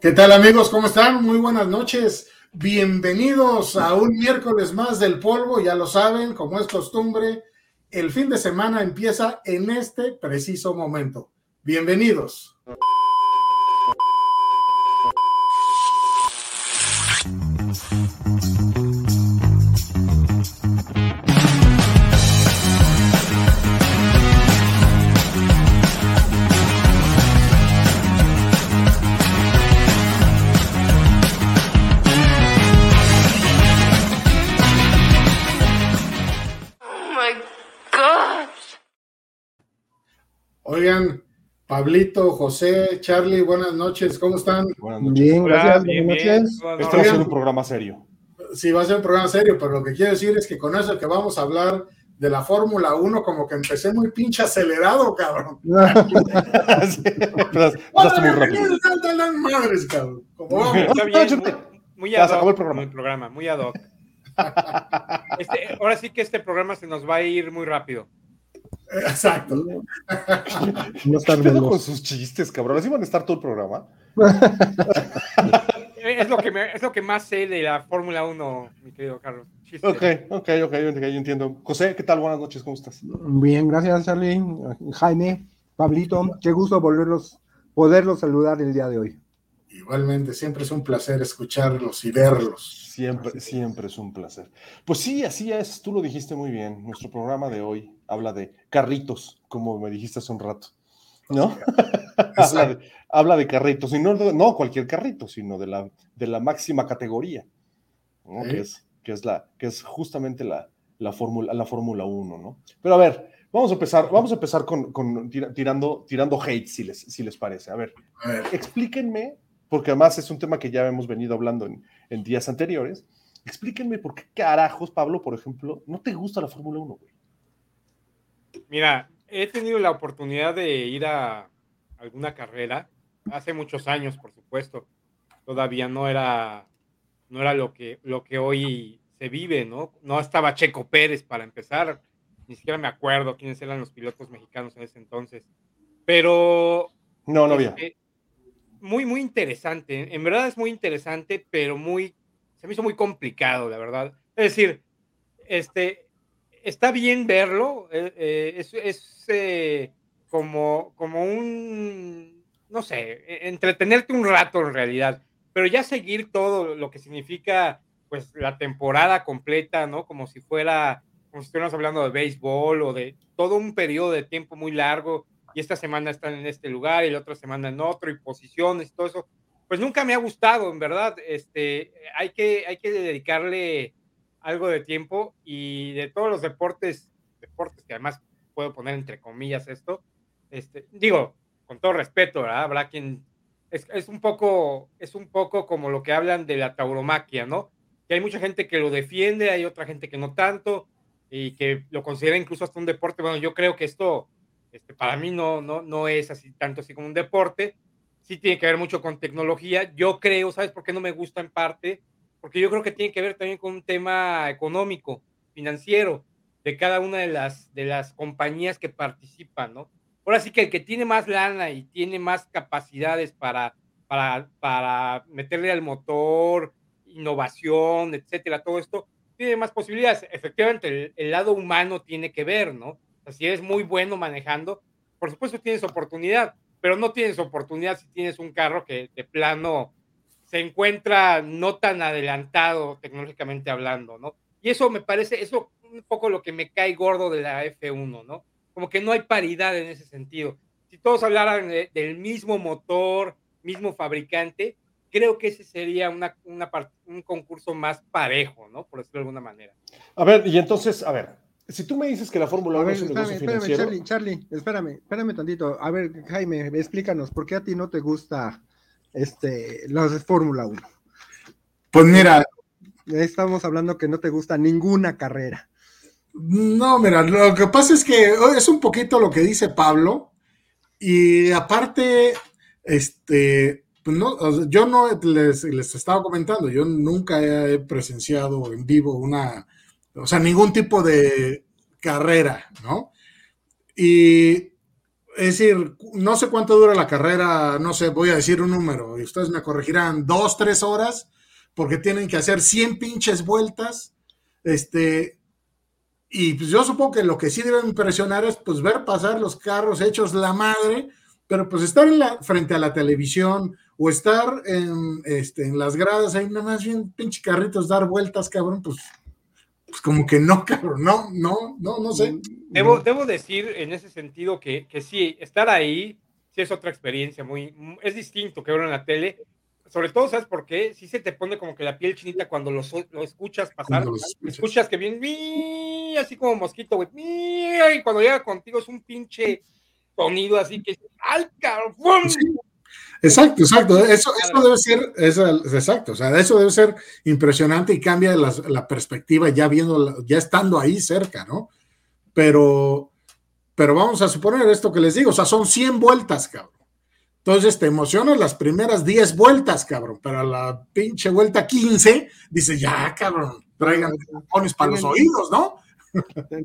¿Qué tal amigos? ¿Cómo están? Muy buenas noches. Bienvenidos a un miércoles más del polvo. Ya lo saben, como es costumbre, el fin de semana empieza en este preciso momento. Bienvenidos. Oigan, Pablito, José, Charlie, buenas noches, ¿cómo están? Buenas noches. Bien, gracias, buenas noches. Este va a ser un programa serio. Sí, va a ser un programa serio, pero lo que quiero decir es que con eso que vamos a hablar de la Fórmula 1, como que empecé muy pinche acelerado, cabrón. sí, muy rápido. Madres, cabrón. muy, ad hoc, el programa. El programa, muy ad hoc. Este, ahora sí que este programa se nos va a ir muy rápido. Exacto. No están con sus chistes, cabrón. Así van a estar todo el programa. es, lo que es lo que más sé de la Fórmula 1, mi querido Carlos. Ok, ok, ok, yo entiendo. José, ¿qué tal? Buenas noches, ¿cómo estás? Bien, gracias, Charlie. Jaime, Pablito, qué gusto volverlos, poderlos saludar el día de hoy. Igualmente, siempre es un placer escucharlos y verlos. Siempre, siempre es un placer. Pues sí, así es, tú lo dijiste muy bien. Nuestro programa de hoy habla de carritos, como me dijiste hace un rato, ¿no? habla, de, carritos, y no, no cualquier carrito, sino de la, de la máxima categoría, que, es, que, es la, que es justamente la, la Fórmula la Fórmula 1, ¿no? Pero a ver, vamos a empezar, vamos a empezar con, con tirando, tirando hate, si les, si les parece. A ver, explíquenme, porque además es un tema que ya hemos venido hablando en, en días anteriores, explíquenme por qué carajos, Pablo, por ejemplo, no te gusta la Fórmula 1, güey. Mira, he tenido la oportunidad de ir a alguna carrera hace muchos años, por supuesto. Todavía no era, no era lo que, lo que hoy se vive, ¿no? No estaba Checo Pérez para empezar. Ni siquiera me acuerdo quiénes eran los pilotos mexicanos en ese entonces. Pero. No, no había. Este, muy, muy interesante. En verdad es muy interesante, pero muy. Se me hizo muy complicado, la verdad. Es decir, este, está bien verlo, eh, eh, es, eh, como, como un, no sé, e, entretenerte un rato en realidad, pero ya seguir todo lo que significa pues la temporada completa, ¿no? Como si fuera, como si estuviéramos hablando de béisbol o de todo un periodo de tiempo muy largo y esta semana están en este lugar y la otra semana en otro y posiciones, todo eso, pues nunca me ha gustado, en verdad, este, hay que, hay que dedicarle algo de tiempo y de todos los deportes, deportes que además puedo poner entre comillas esto, este, digo, con todo respeto, ¿verdad? Habrá quien es, es, un poco, es un poco como lo que hablan de la tauromaquia, ¿no? Que hay mucha gente que lo defiende, hay otra gente que no tanto y que lo considera incluso hasta un deporte. Bueno, yo creo que esto, este, para mí no, no, no es así tanto así como un deporte. Sí tiene que ver mucho con tecnología. Yo creo, ¿sabes por qué no me gusta en parte? Porque yo creo que tiene que ver también con un tema económico, financiero, de cada una de las, de las compañías que participan, ¿no? Ahora sí que el que tiene más lana y tiene más capacidades para, para, para meterle al motor, innovación, etcétera, todo esto, tiene más posibilidades. Efectivamente, el, lado humano tiene que ver, ¿no? O sea, si eres muy bueno manejando, por supuesto tienes oportunidad, pero no tienes oportunidad si tienes un carro que de plano se encuentra no tan adelantado tecnológicamente hablando, ¿no? Y eso me parece, eso un poco lo que me cae gordo de la F1, ¿no? Como que no hay paridad en ese sentido. Si todos hablaran del mismo motor, mismo fabricante, creo que ese sería una, una un concurso más parejo, ¿no? Por decirlo de alguna manera. A ver, y entonces, a ver, si tú me dices que la Fórmula 1 es un negocio espérame, Charlie, Charlie, espérame, espérame tantito. A ver, Jaime, explícanos, ¿por qué a ti no te gusta este, los de Fórmula 1. Pues mira. Estamos hablando que no te gusta ninguna carrera. No, mira, lo que pasa es que es un poquito lo que dice Pablo. Y aparte, este, pues no, yo no les, les estaba comentando, yo nunca he presenciado en vivo una, o sea, ningún tipo de carrera, ¿no? Y es decir, no sé cuánto dura la carrera, no sé, voy a decir un número y ustedes me corregirán, dos, tres horas, porque tienen que hacer 100 pinches vueltas. Este, y pues yo supongo que lo que sí deben impresionar es pues ver pasar los carros hechos la madre, pero pues estar en la, frente a la televisión o estar en, este, las gradas ahí nada más bien pinche carritos dar vueltas, cabrón, pues, pues como que no, cabrón, no, no, no, no sé. Debo, debo decir en ese sentido que, que sí, estar ahí sí es otra experiencia, muy, es distinto que verlo en la tele, sobre todo, ¿sabes por qué? Sí se te pone como que la piel chinita cuando lo, lo escuchas pasar. Lo escuchas. escuchas. que viene así como mosquito, güey. Y cuando llega contigo es un pinche sonido así que ¡al sí. Exacto, exacto. Eso, eso debe ser, eso, exacto. O sea, eso debe ser impresionante y cambia la, la perspectiva ya viendo, ya estando ahí cerca, ¿no? Pero, pero vamos a suponer esto que les digo, o sea, son 100 vueltas, cabrón. Entonces te emocionas las primeras 10 vueltas, cabrón, pero a la pinche vuelta 15, dice, ya, cabrón, traigan tapones para los oídos, ¿no?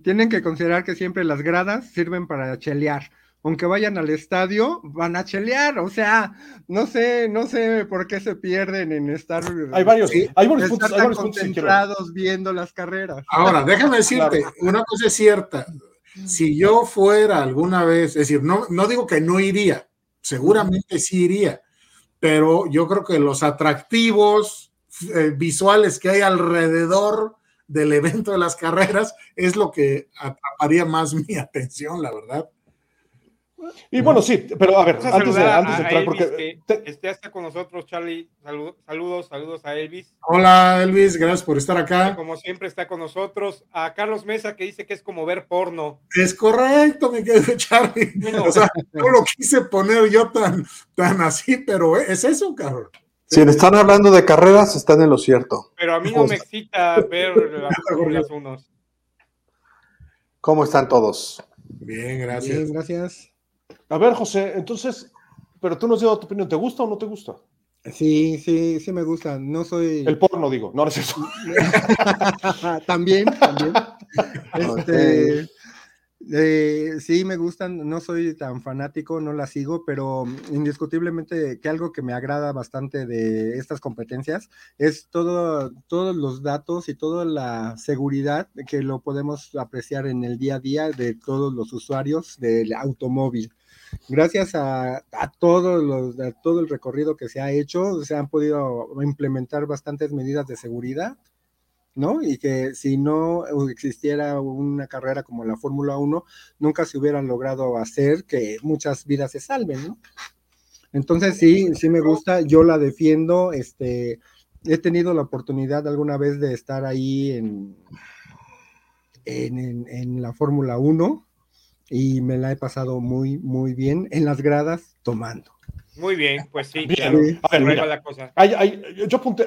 Tienen que considerar que siempre las gradas sirven para chelear. Aunque vayan al estadio, van a chelear. O sea, no sé, no sé por qué se pierden en estar. Hay varios, hay varios puntos, hay varios concentrados viendo las carreras. Ahora, déjame decirte, una cosa es cierta. Si yo fuera alguna vez, es decir, no, no digo que no iría, seguramente sí iría, pero yo creo que los atractivos eh, visuales que hay alrededor del evento de las carreras es lo que atraparía más mi atención, la verdad. Y bueno, sí, pero a ver, antes de, antes de entrar, porque. Este está con nosotros, Charlie. Saludos, saludos a Elvis. Hola, Elvis, gracias por estar acá. Como siempre, está con nosotros. A Carlos Mesa, que dice que es como ver porno. Es correcto, mi querido Charlie. o sea, no lo quise poner yo tan, tan así, pero es eso, cabrón. Si están hablando de carreras, están en lo cierto. Pero a mí no me excita ver las unos. ¿Cómo están todos? Bien, gracias. Bien, gracias. A ver, José, entonces, pero tú nos dio tu opinión, ¿te gusta o no te gusta? Sí, sí, sí me gusta. No soy. El porno, digo, no, es eso. también, también. Este, eh, sí, me gustan, no soy tan fanático, no la sigo, pero indiscutiblemente que algo que me agrada bastante de estas competencias es todo, todos los datos y toda la seguridad que lo podemos apreciar en el día a día de todos los usuarios del automóvil. Gracias a, todos los, a todo el recorrido que se ha hecho, se han podido implementar bastantes medidas de seguridad, ¿no? Y que si no existiera una carrera como la Fórmula 1, nunca se hubieran logrado hacer que muchas vidas se salven, ¿no? Entonces sí, sí me gusta, yo la defiendo, este, he tenido la oportunidad alguna vez de estar ahí en, en, en, en la Fórmula 1, y me la he pasado muy, muy bien en las gradas tomando. Muy bien, pues sí, claro. A ver, la cosa. yo apunté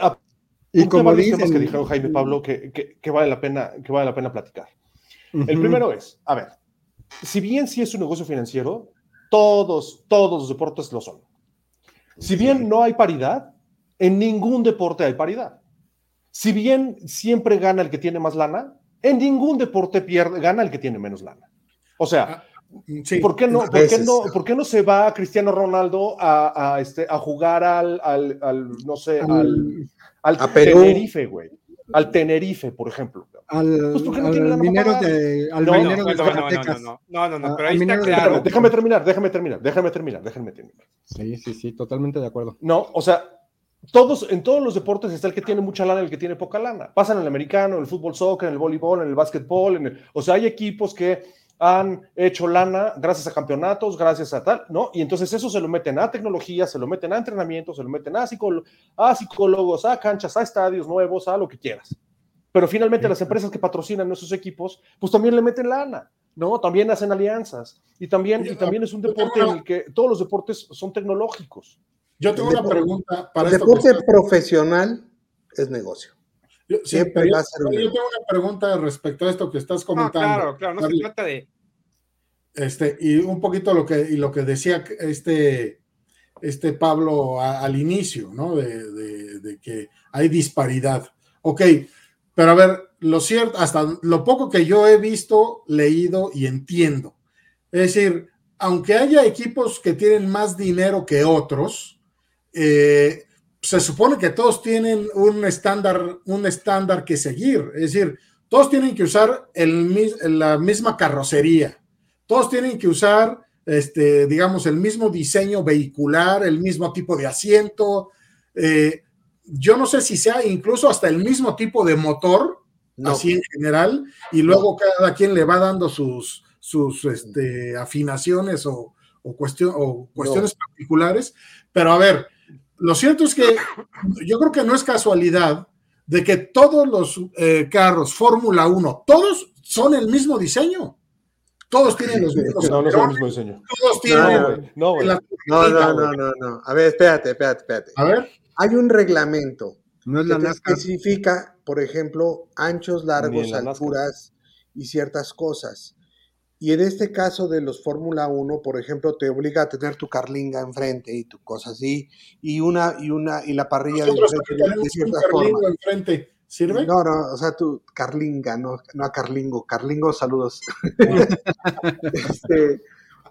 y como dicen, temas que dijeron Jaime Pablo que, que, vale la pena, que vale la pena platicar. El primero es, a ver, si bien sí es un negocio financiero, todos, todos los deportes lo son. Si bien no hay paridad, en ningún deporte hay paridad. Si bien siempre gana el que tiene más lana, en ningún deporte pierde, gana el que tiene menos lana. O sea, ah, ¿por, qué no, ¿por, qué no, ¿por qué no se va Cristiano Ronaldo a, a, este, a jugar al, al, al no sé, al, al Tenerife, güey? Al Tenerife, por ejemplo. Al, pues porque no tiene minero de, al no, minero no, de no, no, no, no, no, pero ahí está claro. Déjame terminar, déjame terminar, déjame terminar, déjame terminar. Sí, sí, sí, totalmente de acuerdo. No, o sea, todos, en todos los deportes está el que tiene mucha lana y el que tiene poca lana. Pasa en el americano, en el fútbol soccer, en el voleibol, en el básquetbol, en el, o sea, hay equipos que han hecho lana gracias a campeonatos, gracias a tal, ¿no? Y entonces eso se lo meten a tecnología, se lo meten a entrenamiento, se lo meten a, a psicólogos, a canchas, a estadios nuevos, a lo que quieras. Pero finalmente las empresas que patrocinan esos equipos, pues también le meten lana, ¿no? También hacen alianzas. Y también, y también es un deporte en el que todos los deportes son tecnológicos. Yo tengo una pregunta para El deporte profesional es negocio. Yo, Siempre yo, yo, tengo una pregunta respecto a esto que estás comentando. claro, claro, no se trata de. Este, y un poquito lo que, y lo que decía este, este Pablo al inicio, ¿no? De, de, de, que hay disparidad. Ok, pero a ver, lo cierto, hasta lo poco que yo he visto, leído y entiendo. Es decir, aunque haya equipos que tienen más dinero que otros, eh, se supone que todos tienen un estándar, un estándar que seguir. Es decir, todos tienen que usar el, la misma carrocería, todos tienen que usar, este, digamos, el mismo diseño vehicular, el mismo tipo de asiento. Eh, yo no sé si sea incluso hasta el mismo tipo de motor, así en general, y luego cada quien le va dando sus, sus este, afinaciones o, o, o cuestiones particulares. Pero a ver, lo cierto es que yo creo que no es casualidad de que todos los eh, carros Fórmula 1, todos son el mismo diseño. Todos tienen los mismos. No, no son el mismo diseño. Todos tienen. No, no, no, no, no, no, A ver, espérate, espérate, espérate. A ver. Hay un reglamento no es la que especifica, por ejemplo, anchos, largos, alturas y ciertas cosas. Y en este caso de los Fórmula 1, por ejemplo, te obliga a tener tu carlinga enfrente y tu cosa así, y una, y una, y la parrilla de enfrente de, cierta forma. Enfrente. ¿Sirve? No, no, o sea, tu carlinga, no, no a Carlingo. Carlingo, saludos. este,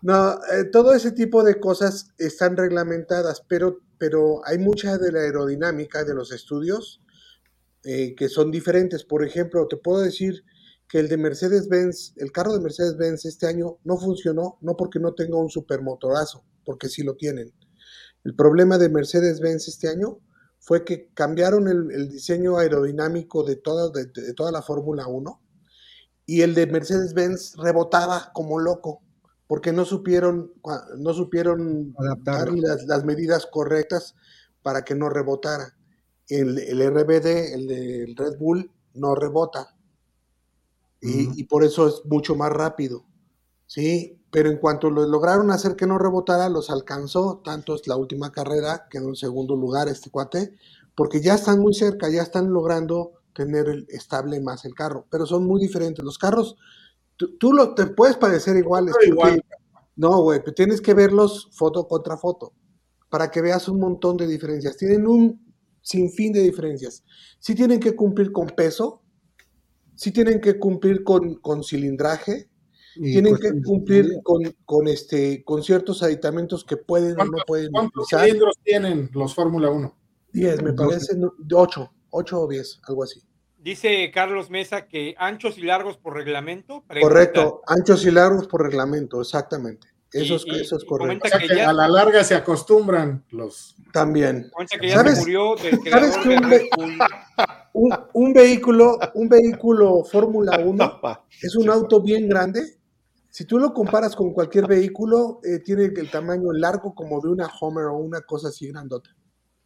no, eh, todo ese tipo de cosas están reglamentadas, pero, pero hay mucha de la aerodinámica de los estudios eh, que son diferentes. Por ejemplo, te puedo decir que el de Mercedes-Benz, el carro de Mercedes-Benz este año no funcionó, no porque no tenga un supermotorazo, porque sí lo tienen. El problema de Mercedes-Benz este año fue que cambiaron el, diseño aerodinámico de toda, de, toda la Fórmula 1 y el de Mercedes-Benz rebotaba como loco porque no supieron, no supieron adaptar las, medidas correctas para que no rebotara. El, el RBD, el del Red Bull, no rebota y, por eso es mucho más rápido. Sí, pero en cuanto lo lograron hacer que no rebotara, los alcanzó, tanto es la última carrera, quedó en segundo lugar este cuate, porque ya están muy cerca, ya están logrando tener el, estable más el carro, pero son muy diferentes. Los carros, tú, lo, te puedes parecer iguales. igual. No, güey, pero tienes que verlos foto contra foto, para que veas un montón de diferencias. Tienen un sinfín de diferencias. Sí tienen que cumplir con peso, sí tienen que cumplir con, con cilindraje, tienen que cumplir con, con, este, con ciertos aditamentos que pueden o no pueden ¿Cuántos cilindros tienen los Fórmula 1? 10, me parece, 8, 8 o 10, algo así. Dice Carlos Mesa que anchos y largos por reglamento. Correcto, anchos y largos por reglamento, exactamente. Eso, es, eso es correcto. O sea que a la larga se acostumbran los. También. Que ya ¿Sabes, se murió del ¿sabes que un, un, un, vehículo, un vehículo Fórmula 1 es un auto bien grande. Si tú lo comparas con cualquier vehículo, eh, tiene el tamaño largo como de una Homer o una cosa así grandota.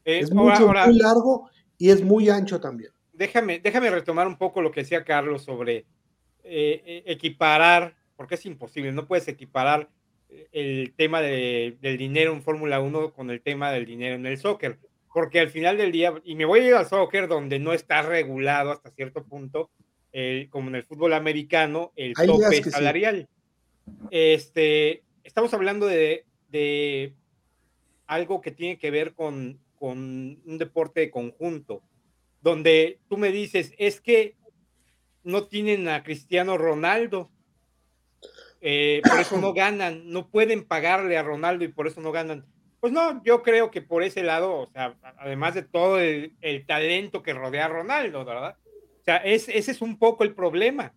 Eh, es mucho, muy largo y es muy ancho también. Déjame, déjame retomar un poco lo que decía Carlos sobre eh, equiparar, porque es imposible, no puedes equiparar el tema de, del dinero en Fórmula 1 con el tema del dinero en el soccer porque al final del día, y me voy a ir al soccer donde no está regulado hasta cierto punto, como en el fútbol americano, el tope salarial. Este, estamos hablando de, de, algo que tiene que ver con, con un deporte de conjunto, donde tú me dices, es que no tienen a Cristiano Ronaldo, eh, por eso no ganan, no pueden pagarle a Ronaldo y por eso no ganan. Pues no, yo creo que por ese lado, o sea, además de todo el, talento que rodea a Ronaldo, ¿verdad? O sea, ese es un poco el problema.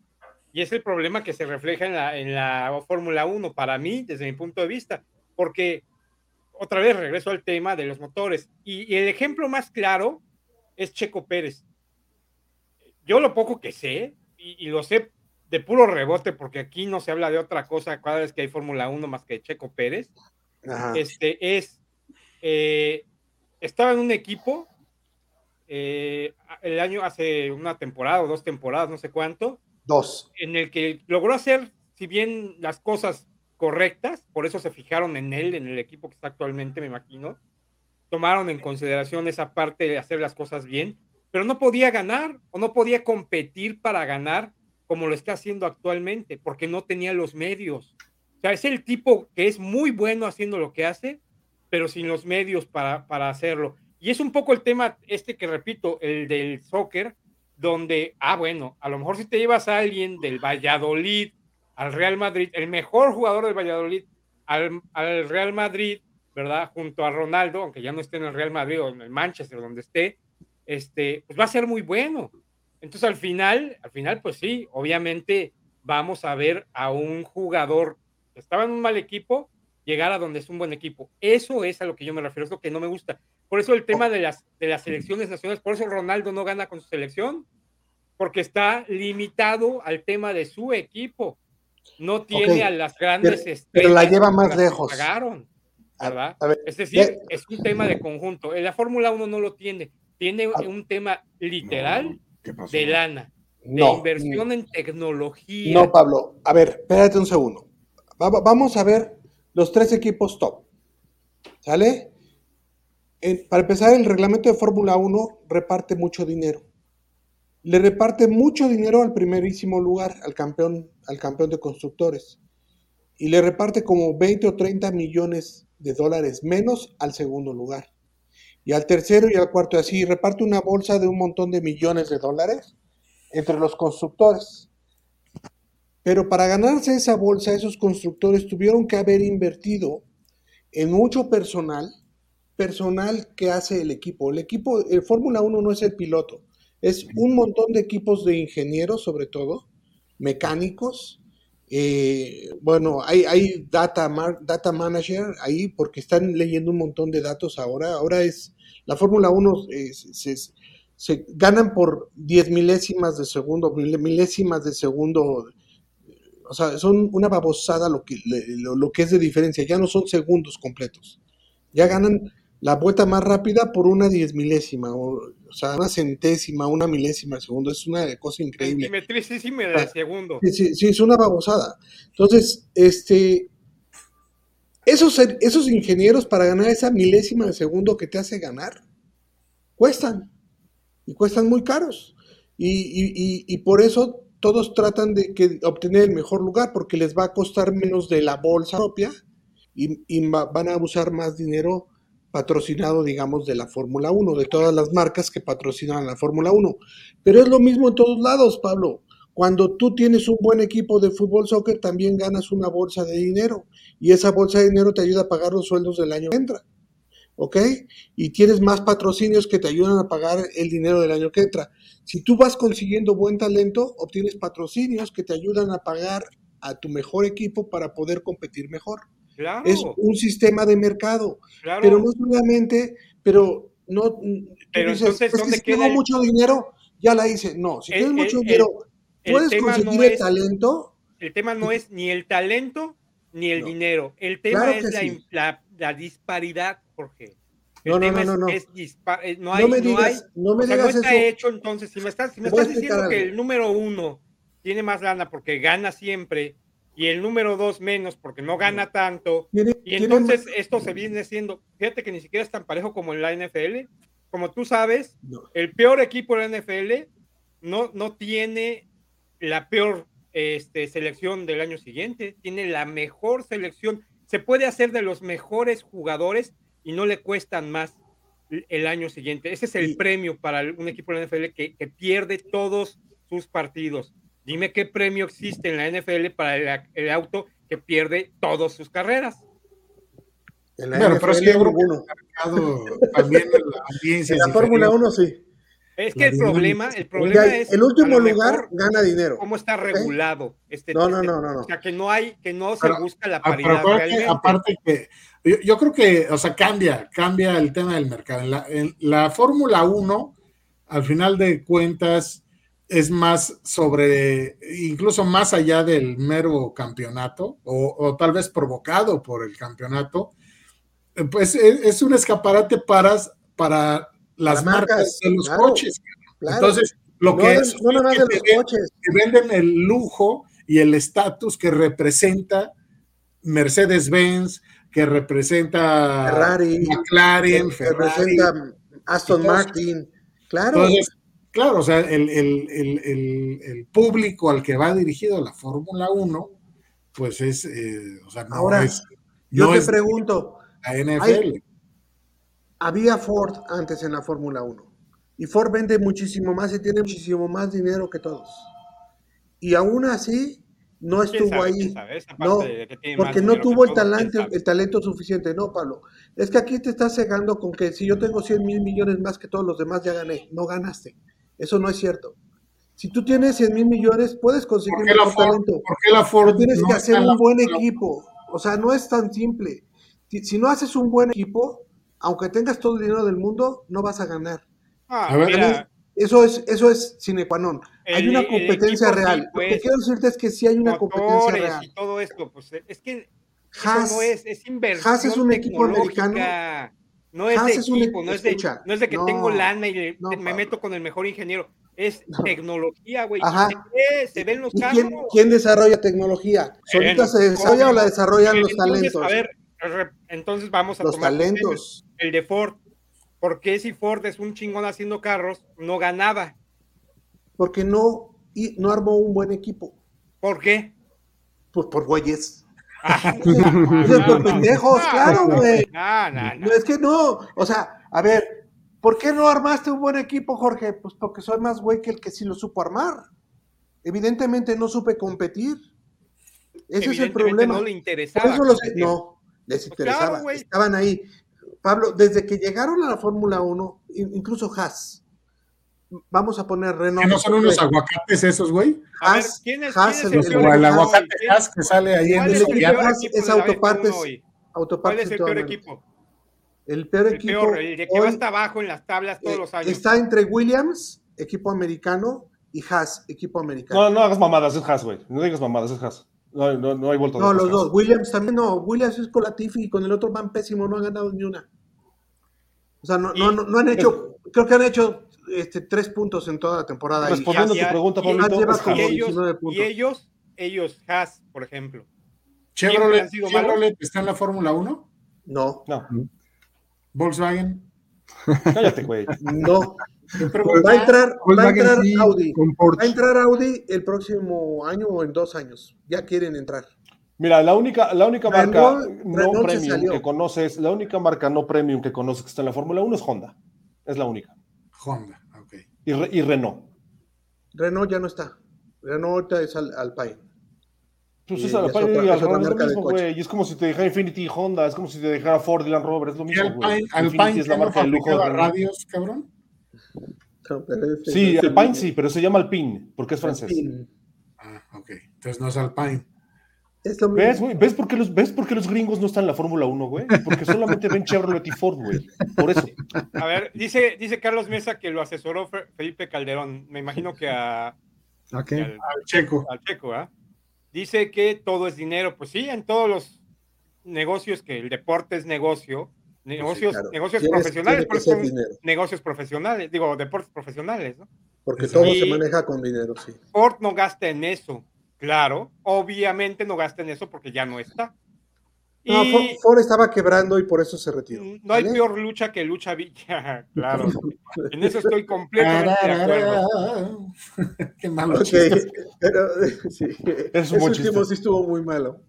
Y es el problema que se refleja en la, en la Fórmula 1 para mí, desde mi punto de vista. Porque, otra vez, regreso al tema de los motores. Y, el ejemplo más claro es Checo Pérez. Yo lo poco que sé, y, y, lo sé de puro rebote, porque aquí no se habla de otra cosa cada vez que hay Fórmula 1 más que Checo Pérez, este, es, eh, estaba en un equipo eh, el año, hace una temporada o dos temporadas, no sé cuánto. Dos. En el que logró hacer, si bien las cosas correctas, por eso se fijaron en él, en el equipo que está actualmente, me imagino. Tomaron en consideración esa parte de hacer las cosas bien, pero no podía ganar o no podía competir para ganar como lo está haciendo actualmente, porque no tenía los medios sea, es el tipo que es muy bueno haciendo lo que hace, pero sin los medios para, para hacerlo. Y es un poco el tema este que repito, el del soccer, donde, ah, bueno, a lo mejor si te llevas a alguien del Valladolid al Real Madrid, el mejor jugador del Valladolid, al, al, Real Madrid, ¿verdad? Junto a Ronaldo, aunque ya no esté en el Real Madrid o en el Manchester, donde esté, este, pues va a ser muy bueno. Entonces al final, al final, pues sí, obviamente vamos a ver a un jugador estaba en un mal equipo llegar a donde es un buen equipo. Eso es a lo que yo me refiero, es lo que no me gusta. Por eso el tema de las, de las selecciones nacionales, por eso Ronaldo no gana con su selección, porque está limitado al tema de su equipo. No tiene a las grandes pero, estrellas. Pero la lleva más lejos. Pagaron, ¿verdad? A ver, es decir, es un tema de conjunto. En la Fórmula 1 no lo tiene. Tiene un tema literal no, de lana, de no, inversión en tecnología. No, Pablo. A ver, espérate un segundo. Vamos a ver los tres equipos top. ¿Sale? Para empezar, el reglamento de Fórmula 1 reparte mucho dinero. Le reparte mucho dinero al primerísimo lugar, al campeón, al campeón de constructores. Y le reparte como 20 o 30 millones de dólares menos al segundo lugar. Y al tercero y al cuarto, así reparte una bolsa de un montón de millones de dólares entre los constructores. Pero para ganarse esa bolsa, esos constructores tuvieron que haber invertido en mucho personal, personal que hace el equipo. El equipo, el Fórmula 1 no es el piloto, es un montón de equipos de ingenieros, sobre todo, mecánicos. Eh, bueno, hay, data, data manager ahí porque están leyendo un montón de datos ahora. Ahora es, la Fórmula 1 se, se, ganan por 10 milésimas de segundo, milésimas de segundo o sea, son una babosada lo que, lo, lo, que es de diferencia, ya no son segundos completos. Ya ganan la vuelta más rápida por una diez milésima, o, o sea, una centésima, una milésima de segundo, es una cosa increíble. Centímetrísima de segundo. Sí, sí, sí, es una babosada. Entonces, este, esos, esos ingenieros para ganar esa milésima de segundo que te hace ganar, cuestan, y cuestan muy caros. Y, y, y, y por eso todos tratan de que, obtener el mejor lugar porque les va a costar menos de la bolsa propia y, y van a usar más dinero patrocinado, digamos, de la Fórmula 1, de todas las marcas que patrocinan la Fórmula 1. Pero es lo mismo en todos lados, Pablo. Cuando tú tienes un buen equipo de fútbol soccer, también ganas una bolsa de dinero y esa bolsa de dinero te ayuda a pagar los sueldos del año que entra. ¿Ok? Y tienes más patrocinios que te ayudan a pagar el dinero del año que entra. Si tú vas consiguiendo buen talento, obtienes patrocinios que te ayudan a pagar a tu mejor equipo para poder competir mejor. Claro. Es un sistema de mercado. Claro. Pero no solamente, pero no. Pero dices, entonces, es ¿dónde que si tengo mucho dinero, ya la hice. No, si El- tienes mucho el- dinero, puedes conseguir no el es- talento. El tema no es ni el talento ni el No. dinero. El tema Claro es que la, sí. in- la- la disparidad, Jorge. El No, tema no, no, no. es, es dispar- eh, no hay, No me no hay- digas, no me o sea, no digas está eso. hecho entonces. Si me estás, si me estás diciendo que el número uno tiene más lana porque gana siempre y el número dos menos porque no gana tanto, Tiene- y tiene entonces esto se viene siendo, fíjate que ni siquiera es tan parejo como en la NFL. Como tú sabes, el peor equipo de la NFL no, no tiene la peor este, selección del año siguiente, tiene la mejor selección. Se puede hacer de los mejores jugadores y no le cuestan más el- el año siguiente. Ese es el Y- premio para un equipo de la NFL que, que pierde todos sus partidos. Dime qué premio existe en la NFL para el, el auto que pierde todas sus carreras. En la Bueno, pero es que NFL yo creo que ninguno. mercado también en la audiencia En la Fórmula diferente. 1 sí. Es que el problema, el problema es el último lugar mejor, gana dinero. cómo está regulado este No, no, no, no, no. O sea, que no hay, que no se Pero- busca la Ah, pero paridad realmente. aparte que yo, yo creo que, o sea, cambia, cambia el tema del mercado. En la, en la Fórmula 1, al final de cuentas, es más sobre, incluso más allá del mero campeonato, o, o tal vez provocado por el campeonato, pues es, es un escaparate para, para las marcas, marcas, de los claro, coches. Claro. Entonces, lo no, que es, no que te coches. que venden el lujo y el estatus que representa Mercedes-Benz, que representa Ferrari, McLaren, que Ferrari. representa Aston. Martin. Claro. Entonces, claro, o sea, el, el- el- el- público al que va dirigido la Fórmula 1, pues es, eh, o sea, no Ahora, es, Yo te es pregunto, la NFL. Había Ford antes en la Fórmula 1 y Ford vende muchísimo más y tiene muchísimo más dinero que todos. Y aún así no ¿Quién estuvo sabe? ahí. No, Porque no tuvo el todos, ¿quién talento, el talento suficiente. No, Pablo. Es que aquí te estás cegando con que si yo tengo 100 mil millones más que todos los demás, ya gané. No ganaste. Eso no es cierto. Si tú tienes 100 mil millones, puedes conseguir ¿Por qué la mejor Ford, talento. por qué la Ford Pero tienes no que hacer un buen equipo. O sea, no es tan simple. Si, si no haces un buen equipo, aunque tengas todo el dinero del mundo, no vas a ganar. Ah, A ver, mira, Eso es, eso es sine qua non. Hay una competencia sí, real. Lo que quiero decirte es que sí hay una competencia real. y todo esto, pues es que eso Haas- no es, es inversión Haas es un equipo tecnológica. No es de es un equipo, equi- no es de, escucha, no es de que no, tengo lana y le- no, me Pablo. meto con el mejor ingeniero. Es tecnología, güey. Ajá. Se ve, se ven los ¿Y carros. quién, quién desarrolla tecnología? ¿Solita se desarrolla o la desarrollan los Entonces, talentos? A ver, entonces vamos a los tomar talentos. el de Ford. ¿Por qué si Ford es un chingón haciendo carros, no ganaba? Porque no, y no armó un buen equipo. ¿Por qué? Pues por güeyes. Ah, Pues por pendejos, claro, güey. No, no, no. No, es que no. O sea, a ver, ¿por qué no armaste un buen equipo, Jorge? Pues porque soy más güey que el que sí lo supo armar. Evidentemente no supe competir. Ese es el problema. No le Por interesaba. eso los, competir. no, les interesaba. claro, güey. Estaban ahí. Pablo, desde que llegaron a la Fórmula 1, in- incluso Haas, vamos a poner Renault. No son unos aguacates esos, güey. Haas- ¿quién es, Haas quién es el- el el aguacate ¿Quién- Haas que sale ahí en ¿Cuál el es el. Haas es de la F1 autopartes. ¿Cuál es el peor equipo? El peor El equipo peor, el de que va hasta abajo en las tablas todos eh, los años. está entre Williams, equipo americano, y Haas, equipo americano. No, no hagas mamadas, es Haas, güey. No digas mamadas, es Haas. No, no, no hay vuelta No, los dos. Williams también no. Williams es con la Tiffy y con el otro van pésimo, no han ganado ni una. O sea, no, no, no, no han hecho, creo que han hecho este, tres puntos en toda la temporada. y Respondiendo a y- tu y- pregunta, y- Pablito, lleva es como y ellos, 19 puntos. y ellos, ellos, Haas, por ejemplo. Chevrolet está en la Fórmula 1. No, No, Volkswagen. cállate, güey. no. Pregunto, Va a entrar, va a Volkswagen entrar sí, Audi. Va a entrar Audi el próximo año o en dos años. Ya quieren entrar. Mira, la única, la única marca Renault- no Renault premium que conoces, la única marca no premium que conoces que está en la Fórmula 1 es Honda. Es la única. Honda, ok. Y, Re- y Renault. Renault ya no está. Renault ahorita es al, Alpine. Pues Y es, a la es par- otra- y revés, es lo mismo, güey. Y es como si te dejara Infinity y Honda, es como si te dejara Ford y Land Rover, es lo ¿Y mismo, güey. Alpine, Alpine es la marca de lujo de Renault. radios, cabrón? Ese- Sí, ese- Alpine sí, pero se llama Alpine, porque es francés. Alpine. Ah, ok. Entonces no es Alpine. Es lo ¿Ves, güey? ¿Ves por, qué los, ¿Ves por qué los gringos no están en la Fórmula 1, güey? Porque solamente ven Chevrolet y Ford, güey. Por eso. A ver, dice, dice Carlos Mesa que lo asesoró Fe- Felipe Calderón. Me imagino que a, al, Al Checo. al Checo, ¿ah? Dice que todo es dinero. Pues sí, en todos los negocios que el deporte es negocio, negocios, claro. negocios Tienes- profesionales, por eso negocios profesionales, digo, deportes profesionales, ¿no? Porque todo se maneja con dinero, sí. Ford no gasta en eso, claro, obviamente no gasta en eso porque ya no está. Y No, Ford, Ford estaba quebrando y por eso se retiró. no hay ¿vale? peor lucha que lucha Villa, claro. En eso estoy completamente de acuerdo. Qué malo Ok, chiste. pero sí, Es un ese último sí estuvo muy malo.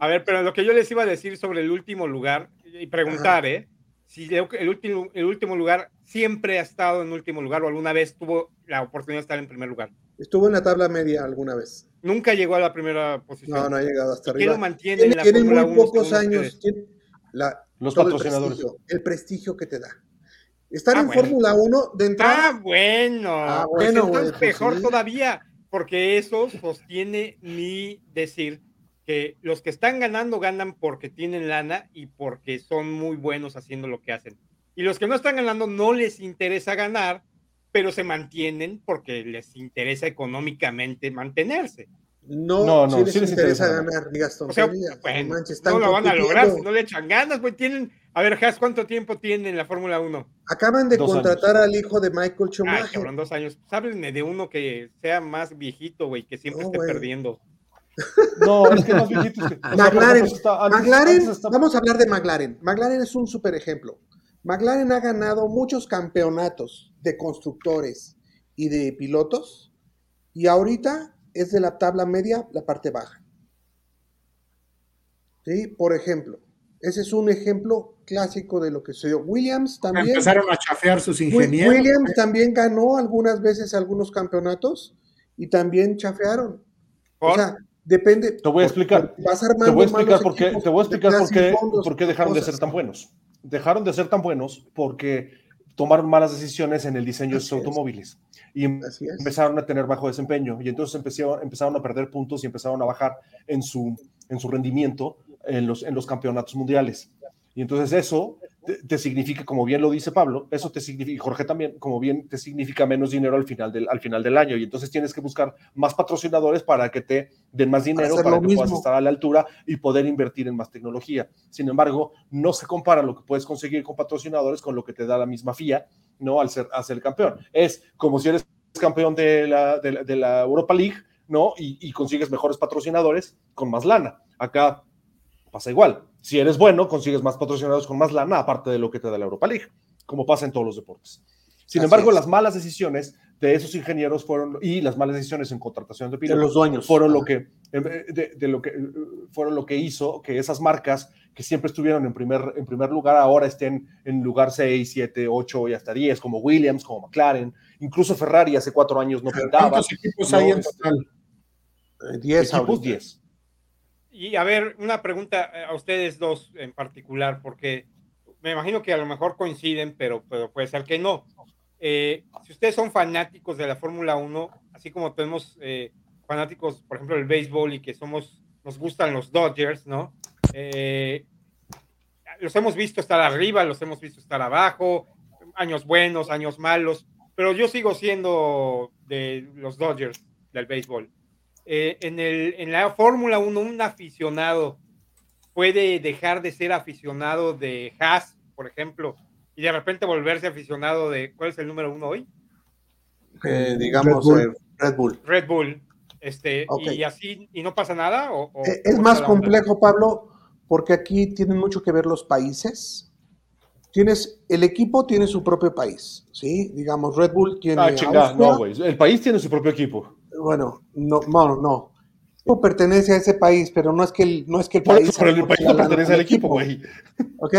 A ver, pero lo que yo les iba a decir sobre el último lugar y preguntar, ¿eh? Si el el último, el último lugar siempre ha estado en último lugar o alguna vez tuvo la oportunidad de estar en primer lugar. Estuvo en la tabla media alguna vez. Nunca llegó a la primera posición. No, no ha llegado hasta ¿Y ¿Qué arriba. lo mantiene Tiene, en la tiene muy 1? pocos años. ustedes? tiene la- Los el patrocinadores. prestigio, el prestigio que te da. Estar Ah, en bueno. Fórmula 1 de entrada. Ah, bueno. Ah, Pues entonces pues mejor sí. todavía, porque eso sostiene mi decir que los que están ganando ganan porque tienen lana y porque son muy buenos haciendo lo que hacen. Y los que no están ganando no les interesa ganar, pero se mantienen porque les interesa económicamente mantenerse. no, No, no, si les sí les interesa interesa ganar, digas O sea, bueno, no lo van a lograr si no le echan ganas, pues tienen, a ver, Has, ¿cuánto tiempo tienen en la Fórmula 1? Acaban de Dos contratar al hijo de Michael Ay, Schumacher. cabrón, dos años. Pues háblenme de uno que sea más viejito, güey, que siempre No, esté güey. perdiendo. No, es que más viejitos que. sea, McLaren, ejemplo, está- antes- McLaren, antes está- vamos a hablar de McLaren. McLaren es un super ejemplo. McLaren ha ganado muchos campeonatos de constructores y de pilotos y ahorita es de la tabla media la parte baja. ¿Sí? Por ejemplo, ese es un ejemplo clásico de lo que sucedió. Williams también. Empezaron a chafear sus ingenieros. Williams también ganó algunas veces algunos campeonatos y también chafearon. O sea, depende. Te voy a explicar. Vas te voy a explicar por qué, te voy a explicar por qué, fondos, por qué dejaron de cosas. ser tan buenos. Dejaron de ser tan buenos porque tomaron malas decisiones en el diseño de sus es. automóviles y em- empezaron a tener bajo desempeño y entonces empezaron, empezaron a perder puntos y empezaron a bajar en su, en su rendimiento en los, en los campeonatos mundiales. Y entonces eso te, te significa, como bien lo dice Pablo, eso te significa, y Jorge también, como bien te significa menos dinero al final del, al final del año. Y entonces tienes que buscar más patrocinadores para que te den más dinero, para que puedas estar a la altura y poder invertir en más tecnología. Sin embargo, no se compara lo que puedes conseguir con patrocinadores con lo que te da la misma FIA, ¿no? Al ser, al ser campeón. Es como si eres campeón de la, de la, de la Europa League, ¿no? Y, y consigues mejores patrocinadores con más lana. Acá pasa igual. Si eres bueno, consigues más patrocinadores con más lana, aparte de lo que te da la Europa League, como pasa en todos los deportes. Sin Así embargo, es. las malas decisiones de esos ingenieros fueron, y las malas decisiones en contratación de pilotos, los dueños. fueron lo que, de, de lo que fueron lo que hizo que esas marcas que siempre estuvieron en primer, en primer lugar ahora estén en lugar 6, 7, 8 y hasta 10, como Williams, como McLaren, incluso Ferrari hace cuatro años no pintaba. ¿Cuántos equipos No, hay en total? Eh, 10 Equipos ahorita. 10. Y a ver, una pregunta eh, a ustedes dos en particular, porque me imagino que a lo mejor coinciden, pero, pero puede ser que no. Eh, si ustedes son fanáticos de la Fórmula 1, así como tenemos eh, fanáticos, por ejemplo, del béisbol y que somos, nos gustan los Dodgers, ¿no? Eh, los hemos visto estar arriba, los hemos visto estar abajo, años buenos, años malos, pero yo sigo siendo de los Dodgers del béisbol. Eh, en, el, en la Fórmula 1, un aficionado puede dejar de ser aficionado de Haas, por ejemplo, y de repente volverse aficionado de, ¿cuál es el número uno hoy? Eh, digamos, Red Bull. eh, Red Bull. Red Bull. Este, y así, y no pasa nada. O, o- Es ¿cómo más onda? complejo, Pablo, porque aquí tienen mucho que ver los países. Tienes, el equipo tiene su propio país, ¿sí? Digamos, Red Bull tiene. Ah, chingada, Austria. no, güey. El país tiene su propio equipo. Bueno, no, no, no. El equipo pertenece a ese país, pero no es que el, no es que el Por país. pero el país no pertenece al equipo, güey. Ok,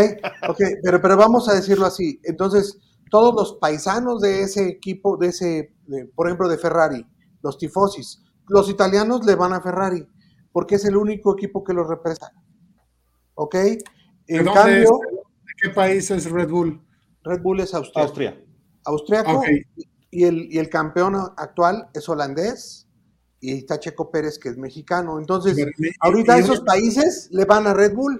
ok, pero, pero vamos a decirlo así. Entonces, todos los paisanos de ese equipo, de ese, de- por ejemplo, de Ferrari, los tifosis, los italianos le van a Ferrari, porque es el único equipo que los representa. ¿Ok? ¿De En dónde cambio, es? ¿De qué país es Red Bull? Red Bull es austriaco. Austria. austriaco Ok. Y, el, y el campeón actual es holandés y está Checo Pérez, que es mexicano. Entonces, ahorita esos una- países le van a Red Bull.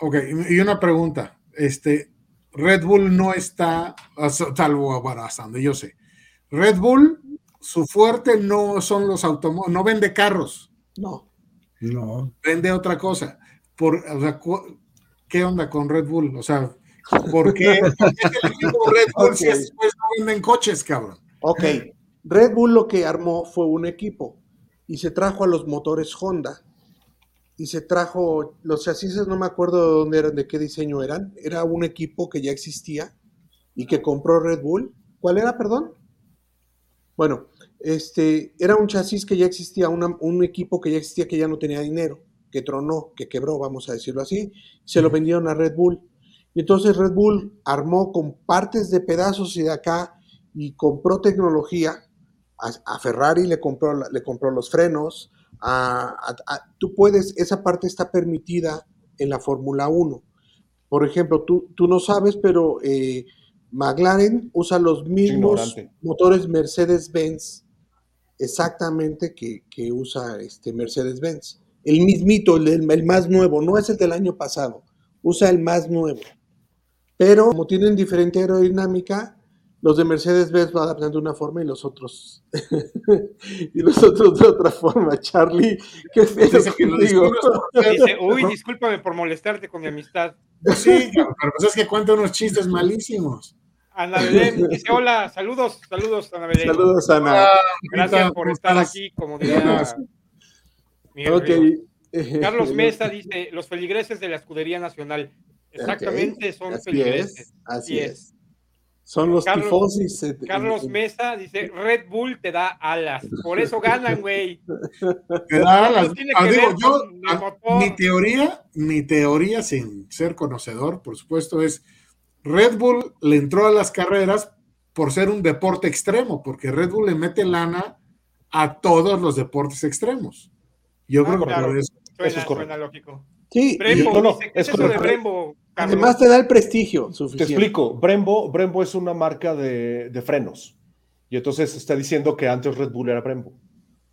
Ok, y una pregunta. Este, Red Bull no está, salvo bueno, hasta donde yo sé. Red Bull, su fuerte no son los automóviles, no vende carros, No. No. vende otra cosa. Por, o sea, cu- ¿qué onda con Red Bull? O sea, ¿por qué, por qué el equipo Red Bull si después no venden coches, cabrón? Ok, Red Bull lo que armó fue un equipo y se trajo a los motores Honda y se trajo los chasis, no me acuerdo de dónde eran, de qué diseño eran. Era un equipo que ya existía y que compró Red Bull. ¿Cuál era, perdón? Bueno, este era un chasis que ya existía, una- un equipo que ya existía que ya no tenía dinero, que tronó, que quebró, vamos a decirlo así. Se lo vendieron a Red Bull. Y entonces Red Bull armó con partes de pedazos y de acá y compró tecnología. A, a Ferrari le compró, le compró los frenos. a- tú puedes, esa parte está permitida en la Fórmula 1. Por ejemplo, tú, tú no sabes, pero eh, McLaren usa los mismos Ignorante. motores Mercedes-Benz exactamente que, que usa este Mercedes-Benz. El mismito, el- el más nuevo, no es el del año pasado, usa el más nuevo. Pero como tienen diferente aerodinámica, los de Mercedes-Benz lo adaptan de una forma y los otros y los otros de otra forma. Charlie, qué feo Dice que lo Dice, uy, discúlpame por molestarte con mi amistad. Sí, pero pues es que cuenta unos chistes malísimos. Ana Belén dice, hola, saludos, saludos, Ana Belén. Saludos, Ana. Hola, Gracias por ¿cómo estar aquí, como diría Buenas. Miguel Ok. Ríos. Carlos Mesa dice, los feligreses de la Escudería Nacional. Exactamente, son Así feligreses. es, así es. Son los Carlos- tifosis. Carlos Mesa dice, Red Bull te da alas. Por eso ganan, güey. Te da las- No tiene ah, digo, yo, ah, mi teoría, mi teoría, sin ser conocedor, por supuesto, es Red Bull le entró a las carreras por ser un deporte extremo, porque Red Bull le mete lana a todos los deportes extremos. Yo Ah, creo que claro. eso. Suena, Eso es correcto. suena lógico. Sí, Brembo, no, no, dice, ¿qué es es eso de. Brembo, Carlos? además te da el prestigio Te suficiente. explico, Brembo, Brembo es una marca de, de frenos. Y entonces está diciendo que antes Red Bull era Brembo.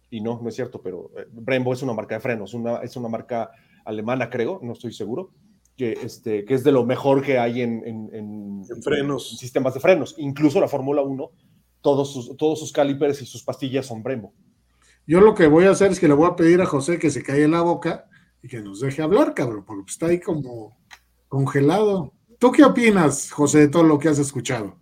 Y no, no es cierto, pero eh, Brembo es una marca de frenos, una, es una marca alemana, creo, no estoy seguro, que, este, que es de lo mejor que hay en, en- en- En frenos. en sistemas de frenos. Incluso la Fórmula 1, todos sus, todos sus calipers y sus pastillas son Brembo. Yo lo que voy a hacer es que le voy a pedir a José que se calle la boca y que nos deje hablar, cabrón, porque está ahí como congelado. ¿Tú qué opinas, José, de todo lo que has escuchado?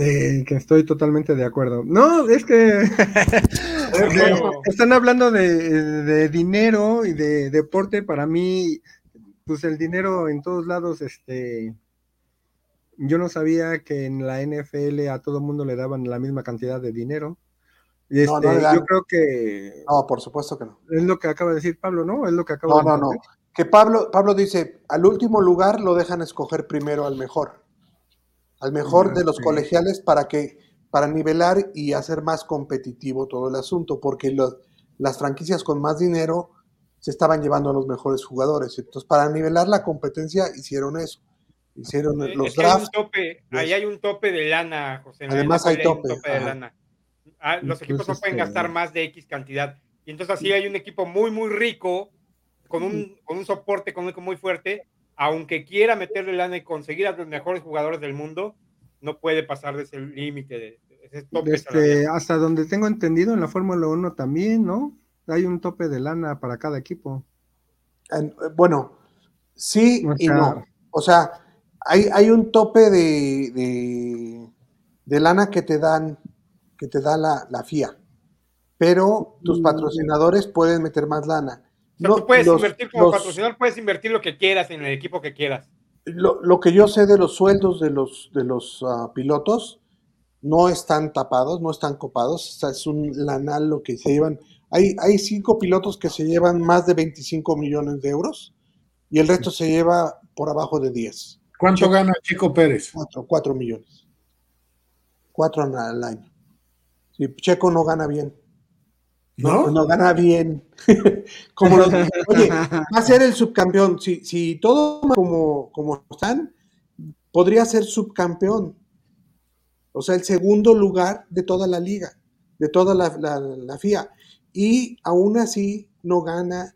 Eh, que estoy totalmente de acuerdo. No, es que están hablando de, de dinero y de deporte. Para mí, pues el dinero en todos lados, este, yo no sabía que en la NFL a todo mundo le daban la misma cantidad de dinero. Y No, este, no le dan. yo creo que No, por supuesto que no. es lo que acaba de decir Pablo, ¿no? Es lo que acabo No, de no, no. Que Pablo, Pablo dice, al último lugar lo dejan escoger primero al mejor. Al mejor de los sí. colegiales para que, para nivelar y hacer más competitivo todo el asunto, porque los- las franquicias con más dinero se estaban llevando a los mejores jugadores. Entonces, para nivelar la competencia, hicieron eso. Hicieron Eh, los drafts. tope, ahí hay un tope de lana, José. Además hay un tope, de lana. Ah, los equipos no pueden este, gastar más de X cantidad. Y entonces así hay un equipo muy, muy rico, con un, con un soporte económico muy fuerte, aunque quiera meterle lana y conseguir a los mejores jugadores del mundo, no puede pasar de ese límite, de de ese tope Este, hasta donde tengo entendido, en la Fórmula 1 también, ¿no? Hay un tope de lana para cada equipo. En- eh, bueno, sí O y no. O sea, hay, hay un tope de, de, de lana que te dan, que te da la, la FIA. Pero tus Mm. patrocinadores pueden meter más lana. Sea, No, tú puedes los- invertir como los- patrocinador, puedes invertir lo que quieras en el equipo que quieras. Lo, lo que yo sé de los sueldos de los, de los ah, pilotos no están tapados, no están copados. O sea, es un lanal lo que se llevan. Hay, hay cinco pilotos que se llevan más de 25 millones de euros y el resto se lleva por abajo de 10. ¿Cuánto gana Chico Pérez? Cuatro, cuatro millones. Cuatro al- al año. Sí, Checo no gana bien. No, ¿No? no gana bien. como los- oye, va a ser el subcampeón. Si, si todo como, como están, podría ser subcampeón. O sea, el segundo lugar de toda la liga, de toda la, la- la FIA. Y aún así no gana.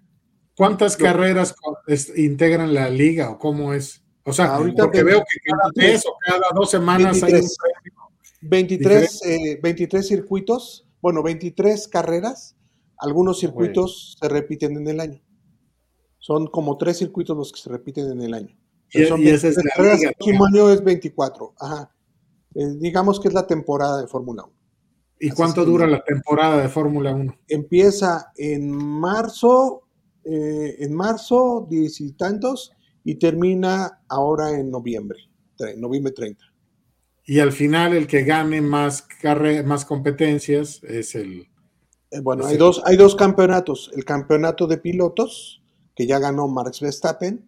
¿Cuántas carreras integran la liga o cómo es? O sea, Ahorita porque veo que cada mes o cada dos semanas hay un 23. premio. 23, eh, 23 circuitos, bueno, 23 carreras. Algunos circuitos se repiten en el año. Son como tres circuitos los que se repiten en el año. Y- son y esa es 23 la carreras, liga, el próximo año es 24. Ajá. Eh, digamos que es la temporada de Fórmula 1. ¿Y Así cuánto dura la temporada de Fórmula 1? Empieza en marzo, eh, en marzo, diez y tantos, y termina ahora en noviembre, noviembre 30. Y al final el que gane más, carre- más competencias es el... Eh, bueno, hay dos, hay dos campeonatos. El campeonato de pilotos, que ya ganó Max Verstappen,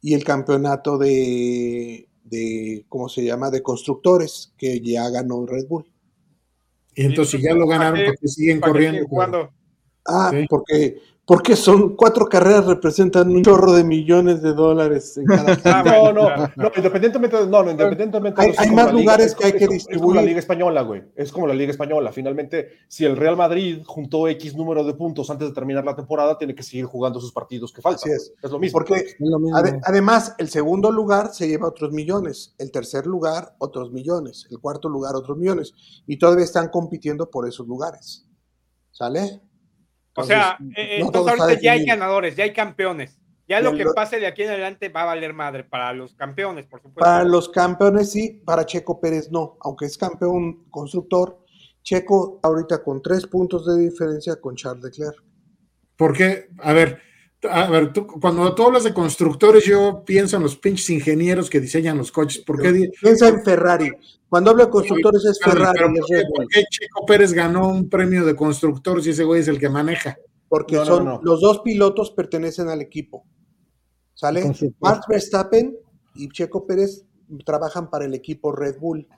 y el campeonato de, de, ¿cómo se llama?, de constructores, que ya ganó Red Bull. Y entonces si ya lo ganaron, ¿para qué- porque siguen ¿Para qué corriendo? jugando? Ah, Sí. porque, porque son cuatro carreras, representan un chorro de millones de dólares en cada Ah, No, no, claro. no, independientemente, de- no, no, independientemente. Hay- de hay como más lugares es que hay que como- Es como la distribuir. Liga Española, güey. Es como la Liga Española. Finalmente, si el Real Madrid juntó X número de puntos antes de terminar la temporada, tiene que seguir jugando sus partidos que faltan. Así es. Es lo mismo. Porque Es lo mismo. ade- además, el segundo lugar se lleva otros millones, el tercer lugar otros millones, el cuarto lugar otros millones, y todavía están compitiendo por esos lugares. ¿Sale? O sea, Entonces, eh, no entonces ahorita ya hay ganadores, ya hay campeones. Ya lo que pase de aquí en adelante va a valer madre para los campeones, por supuesto. Para los campeones sí, para Checo Pérez no, aunque es campeón constructor, Checo ahorita con tres puntos de diferencia con Charles Leclerc. Porque, a ver, a ver, tú, cuando tú hablas de constructores, yo pienso en los pinches ingenieros que diseñan los coches. ¿Por qué? Piensa en Ferrari. Cuando hablo de constructores es Ferrari, pero ¿por, qué, por Checo Pérez ganó un premio de constructor si ese güey es el que maneja? porque No, son no. los dos pilotos pertenecen al equipo. ¿Sale? Max Verstappen y Checo Pérez trabajan para el equipo Red Bull.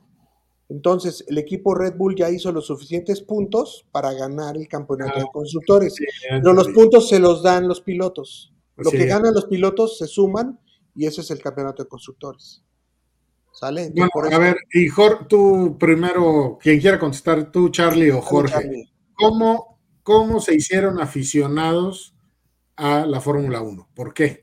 Entonces, el equipo Red Bull ya hizo los suficientes puntos para ganar el campeonato de constructores. Pero los puntos se los dan los pilotos. Lo Sí. que ganan los pilotos se suman y ese es el campeonato de constructores. ¿Sale? Bueno, por a ver, y Jorge, tú primero, quien quiera contestar, tú, Charlie o Jorge, Charlie. ¿cómo, cómo se hicieron aficionados a la Fórmula 1? ¿Por qué?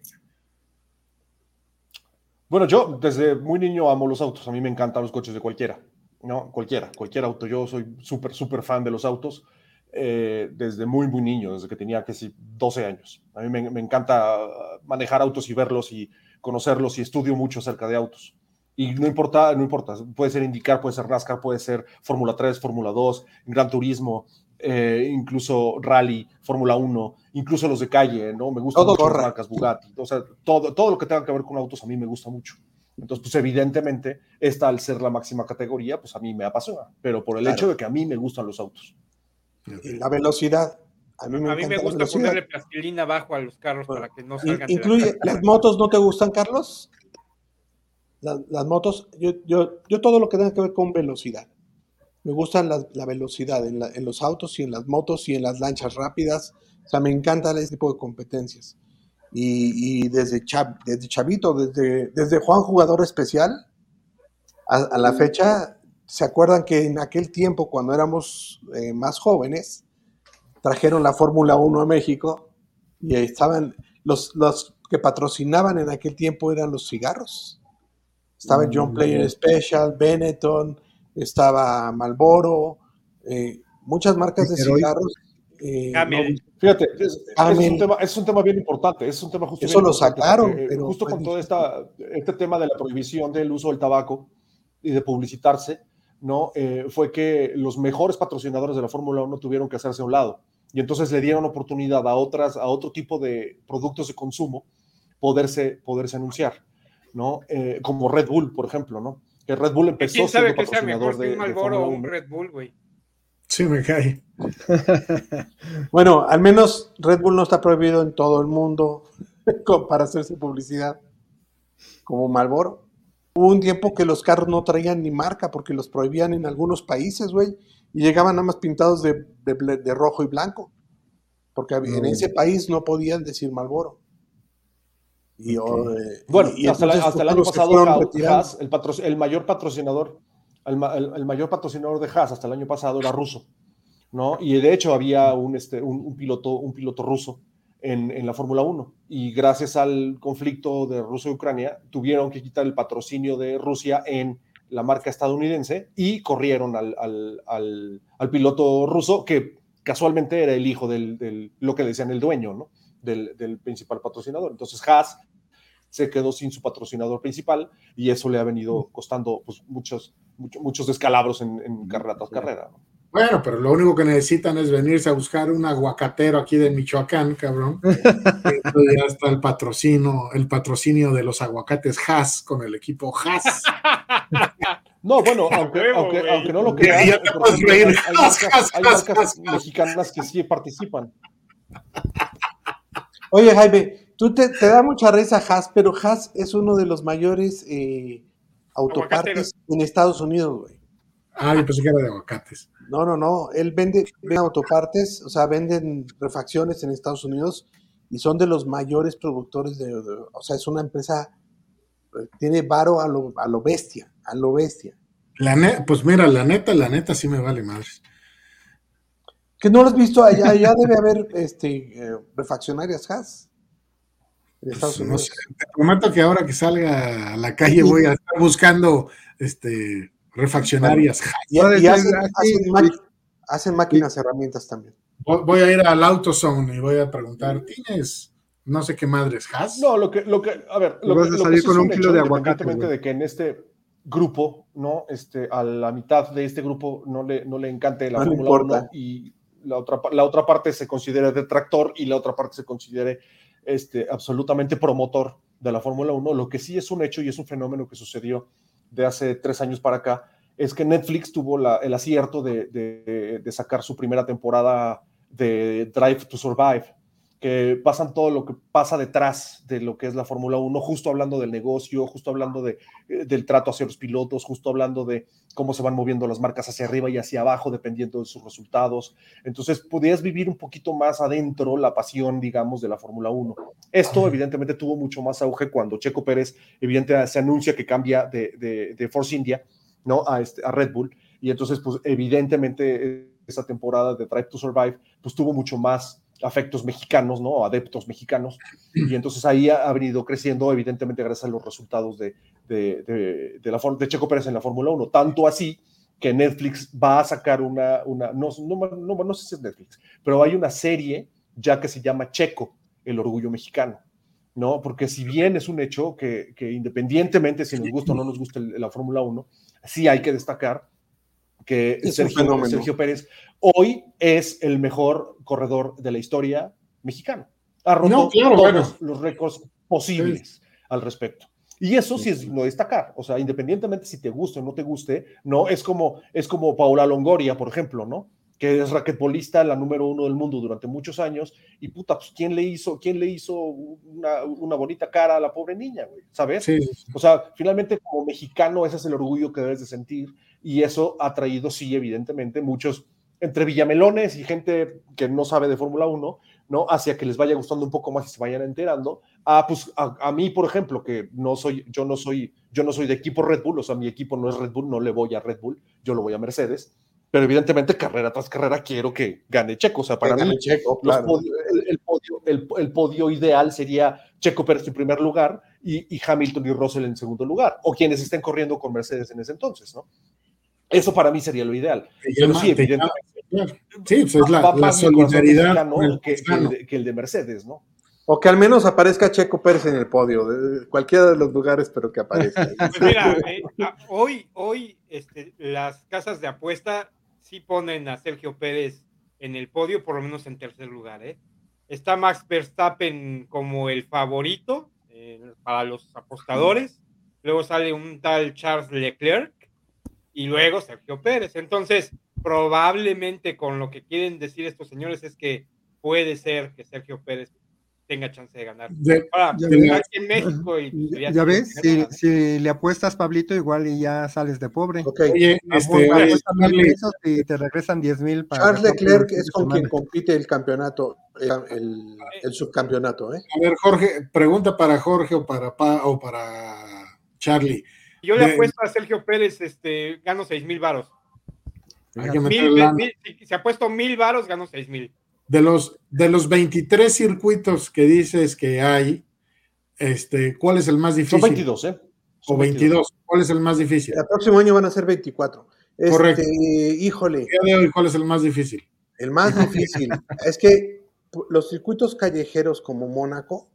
Bueno, yo desde muy niño amo los autos. A mí me encantan los coches de cualquiera, ¿no? Cualquiera, cualquier auto. Yo soy súper, súper fan de los autos eh, desde muy, muy niño, desde que tenía, sí, 12 años. A mí me, me encanta manejar autos y verlos y conocerlos y estudio mucho acerca de autos. Y no importa, no importa, puede ser IndyCar, puede ser NASCAR, puede ser Fórmula 3, Fórmula 2, Gran Turismo, eh, incluso Rally, Fórmula 1, incluso los de calle, ¿no? Me gustan Todo mucho las marcas Bugatti, o sea, todo, todo lo que tenga que ver con autos a mí me gusta mucho. Entonces, pues evidentemente, esta al ser la máxima categoría, pues a mí me apasiona, pero por el Claro. hecho de que a mí me gustan los autos. Y la velocidad. A mí me, A mí me encanta la gusta ponerle plastilina abajo a los carros para que no salgan. de la Incluye. ¿las motos no te gustan, Carlos? Las, las motos, yo, yo, yo todo lo que tenga que ver con velocidad. Me gustan las- la velocidad en, la- en los autos y en las motos y en las lanchas rápidas. O sea, me encantan ese tipo de competencias. Y, y desde, chav- desde chavito, desde, desde Juan Jugador Especial a, a la fecha, ¿se acuerdan que en aquel tiempo, cuando éramos eh, más jóvenes, trajeron la Fórmula 1 a México y ahí estaban los, los que patrocinaban en aquel tiempo eran los cigarros. Estaba John Player Special, Benetton, estaba Malboro, eh, muchas marcas de cigarros. eh, Camel. Fíjate, es, es, un tema, es un tema bien importante, es un tema justo Eso lo sacaron, eh, pero justo con todo esta, este tema de la prohibición del uso del tabaco y de publicitarse, ¿no? Eh, fue que los mejores patrocinadores de la Fórmula 1 tuvieron que hacerse a un lado y entonces le dieron oportunidad a otras, a otro tipo de productos de consumo poderse, poderse anunciar, ¿no? Eh, como Red Bull, por ejemplo, ¿no? Que Red Bull empezó ¿Quién sabe siendo que sea patrocinador mejor que de, un Malboro o un 1. Red Bull, güey? Sí, me cae. Bueno, al menos Red Bull no está prohibido en todo el mundo para hacerse publicidad, como Malboro. Hubo un tiempo que los carros no traían ni marca porque los prohibían en algunos países, güey, y llegaban nada más pintados de, de ble- de rojo y blanco, porque en No. ese país no podían decir Malboro. Y, oh, eh, Bueno, y- y hasta, la- entonces hasta el año pasado. Haas, el mayor patrocinador, el, ma- el- el mayor patrocinador de Haas hasta el año pasado era ruso, ¿no? Y de hecho había un, este, piloto, un piloto ruso en, la Fórmula 1. Y gracias al conflicto de Rusia y Ucrania, tuvieron que quitar el patrocinio de Rusia en la marca estadounidense y corrieron al, piloto ruso, que casualmente era el hijo del, lo que decían el dueño, ¿no? Del, del principal patrocinador. Entonces Haas se quedó sin su patrocinador principal y eso le ha venido costando pues, muchos, muchos, muchos descalabros en, en carrera tras carrera. ¿no? Bueno, pero lo único que necesitan es venirse a buscar un aguacatero aquí de Michoacán, cabrón. Ya está el patrocinio, el patrocinio de los aguacates Haas con el equipo Haas. No, bueno, aunque, huevo, aunque, no lo Y creas, ya ejemplo, reír. hay, hay marcas, hay mexicanas que sí participan. Oye, Jaime, tú te, te da mucha risa Haas, pero Haas es uno de los mayores eh, autopartes en Estados Unidos, güey. Ah, yo pensé que era de aguacates. No, no, no. Él vende, vende autopartes, o sea, venden refacciones en Estados Unidos y son de los mayores productores de, de- o sea, es una empresa, eh, tiene varo a lo, a lo bestia, a lo bestia. La ne- pues mira, la neta, la neta sí me vale madres. Que no lo has visto allá, allá debe haber este eh, refaccionarias Haas Estados Pues, no Unidos. sé, te prometo que ahora que salga a la calle voy a estar buscando este refaccionarias. Y, y hacen, hacen hacen máquinas, herramientas también. Voy a ir al AutoZone y voy a preguntar, ¿tienes no sé qué madres Haas? No, lo que, lo que, a ver, lo vas que, a lo que salir con es un kilo hecho, de aguacate, de que en este grupo, ¿no? Este, a la mitad de este grupo no le, no le encante la No le Fórmula importa. 1 y la otra, la otra parte se considere detractor y la otra parte se considere este, absolutamente promotor de la Fórmula 1. Lo que sí es un hecho y es un fenómeno que sucedió de hace tres años para acá es que Netflix tuvo el acierto de, de- de sacar su primera temporada de Drive to Survive, que pasan todo lo que pasa detrás de lo que es la Fórmula 1, justo hablando del negocio, justo hablando de, eh, del trato hacia los pilotos, justo hablando de cómo se van moviendo las marcas hacia arriba y hacia abajo dependiendo de sus resultados. Entonces, podías vivir un poquito más adentro la pasión, digamos, de la Fórmula 1. Esto evidentemente tuvo mucho más auge cuando Checo Pérez, evidentemente, se anuncia que cambia de, de, Force India, ¿no? A, este, a Red Bull. Y entonces, pues, evidentemente, esa temporada de Drive to Survive, pues tuvo mucho más afectos mexicanos, ¿no? Adeptos mexicanos. Y entonces ahí ha, venido creciendo, evidentemente, gracias a los resultados de, de, de, la, de Checo Pérez en la Fórmula 1. Tanto así que Netflix va a sacar una, una no, no, no, sé si es Netflix, pero hay una serie ya que se llama Checo, el orgullo mexicano. ¿no? Porque si bien es un hecho que, que independientemente si nos gusta o no nos gusta la Fórmula 1, sí hay que destacar que Sergio, Sergio, Pérez hoy es el mejor corredor de la historia mexicana. Ha roto todos los récords posibles al respecto. Y eso sí es no destacar, o sea, independientemente si te guste o no te guste, no es como es como Paula Longoria, por ejemplo, ¿no? Que es raquetbolista, la número uno del mundo durante muchos años, y puta, pues quién le hizo, quién le hizo una, una bonita cara a la pobre niña, güey, ¿sabes? O sea, finalmente como mexicano ese es el orgullo que debes de sentir, y eso ha traído, sí, evidentemente, muchos entre villamelones y gente que no sabe de Fórmula 1, ¿no? Hacia que les vaya gustando un poco más y se vayan enterando. Ah, pues a, mí, por ejemplo, que no soy, yo no soy, yo no soy de equipo Red Bull, o sea, mi equipo no es Red Bull, no le voy a Red Bull, yo lo voy a Mercedes. Pero evidentemente, carrera tras carrera, quiero que gane Checo. O sea, para mí, Checo, el, podio, ideal sería Checo Pérez en primer lugar y, y Hamilton y Russell en segundo lugar, o quienes estén corriendo con Mercedes en ese entonces, ¿no? Eso para mí sería lo ideal. Pero sí, evidentemente. Sí, pues es la, solidaridad que, el de, Mercedes, ¿no? O que al menos aparezca Checo Pérez en el podio, de cualquiera de los lugares, pero que aparezca. Pues mira, eh, hoy, hoy este, las casas de apuesta sí ponen a Sergio Pérez en el podio, por lo menos en tercer lugar. ¿eh? Está Max Verstappen como el favorito eh, para los apostadores. Luego sale un tal Charles Leclerc y luego Sergio Pérez. Entonces, probablemente con lo que quieren decir estos señores es que puede ser que Sergio Pérez tenga chance de ganar. ya, en México ya, ves, si, le apuestas, Pablito, igual y ya sales de pobre. Oye, este, y te regresan 10 mil. Charles Leclerc es con quien compite el campeonato, el, subcampeonato. ¿eh? A ver, Jorge, pregunta para Jorge o para, o para Charlie. Yo le apuesto a Sergio Pérez, este, gano seis mil varos. si, ha puesto mil varos, gano seis mil. De los, de los 23 circuitos que dices que hay, este, ¿cuál es el más difícil? Son 22, ¿eh? o 22. ¿Cuál es el más difícil? El próximo año van a ser 24. Este, Correcto. Híjole. ¿Cuál es el más difícil? El más difícil. es que los circuitos callejeros como Mónaco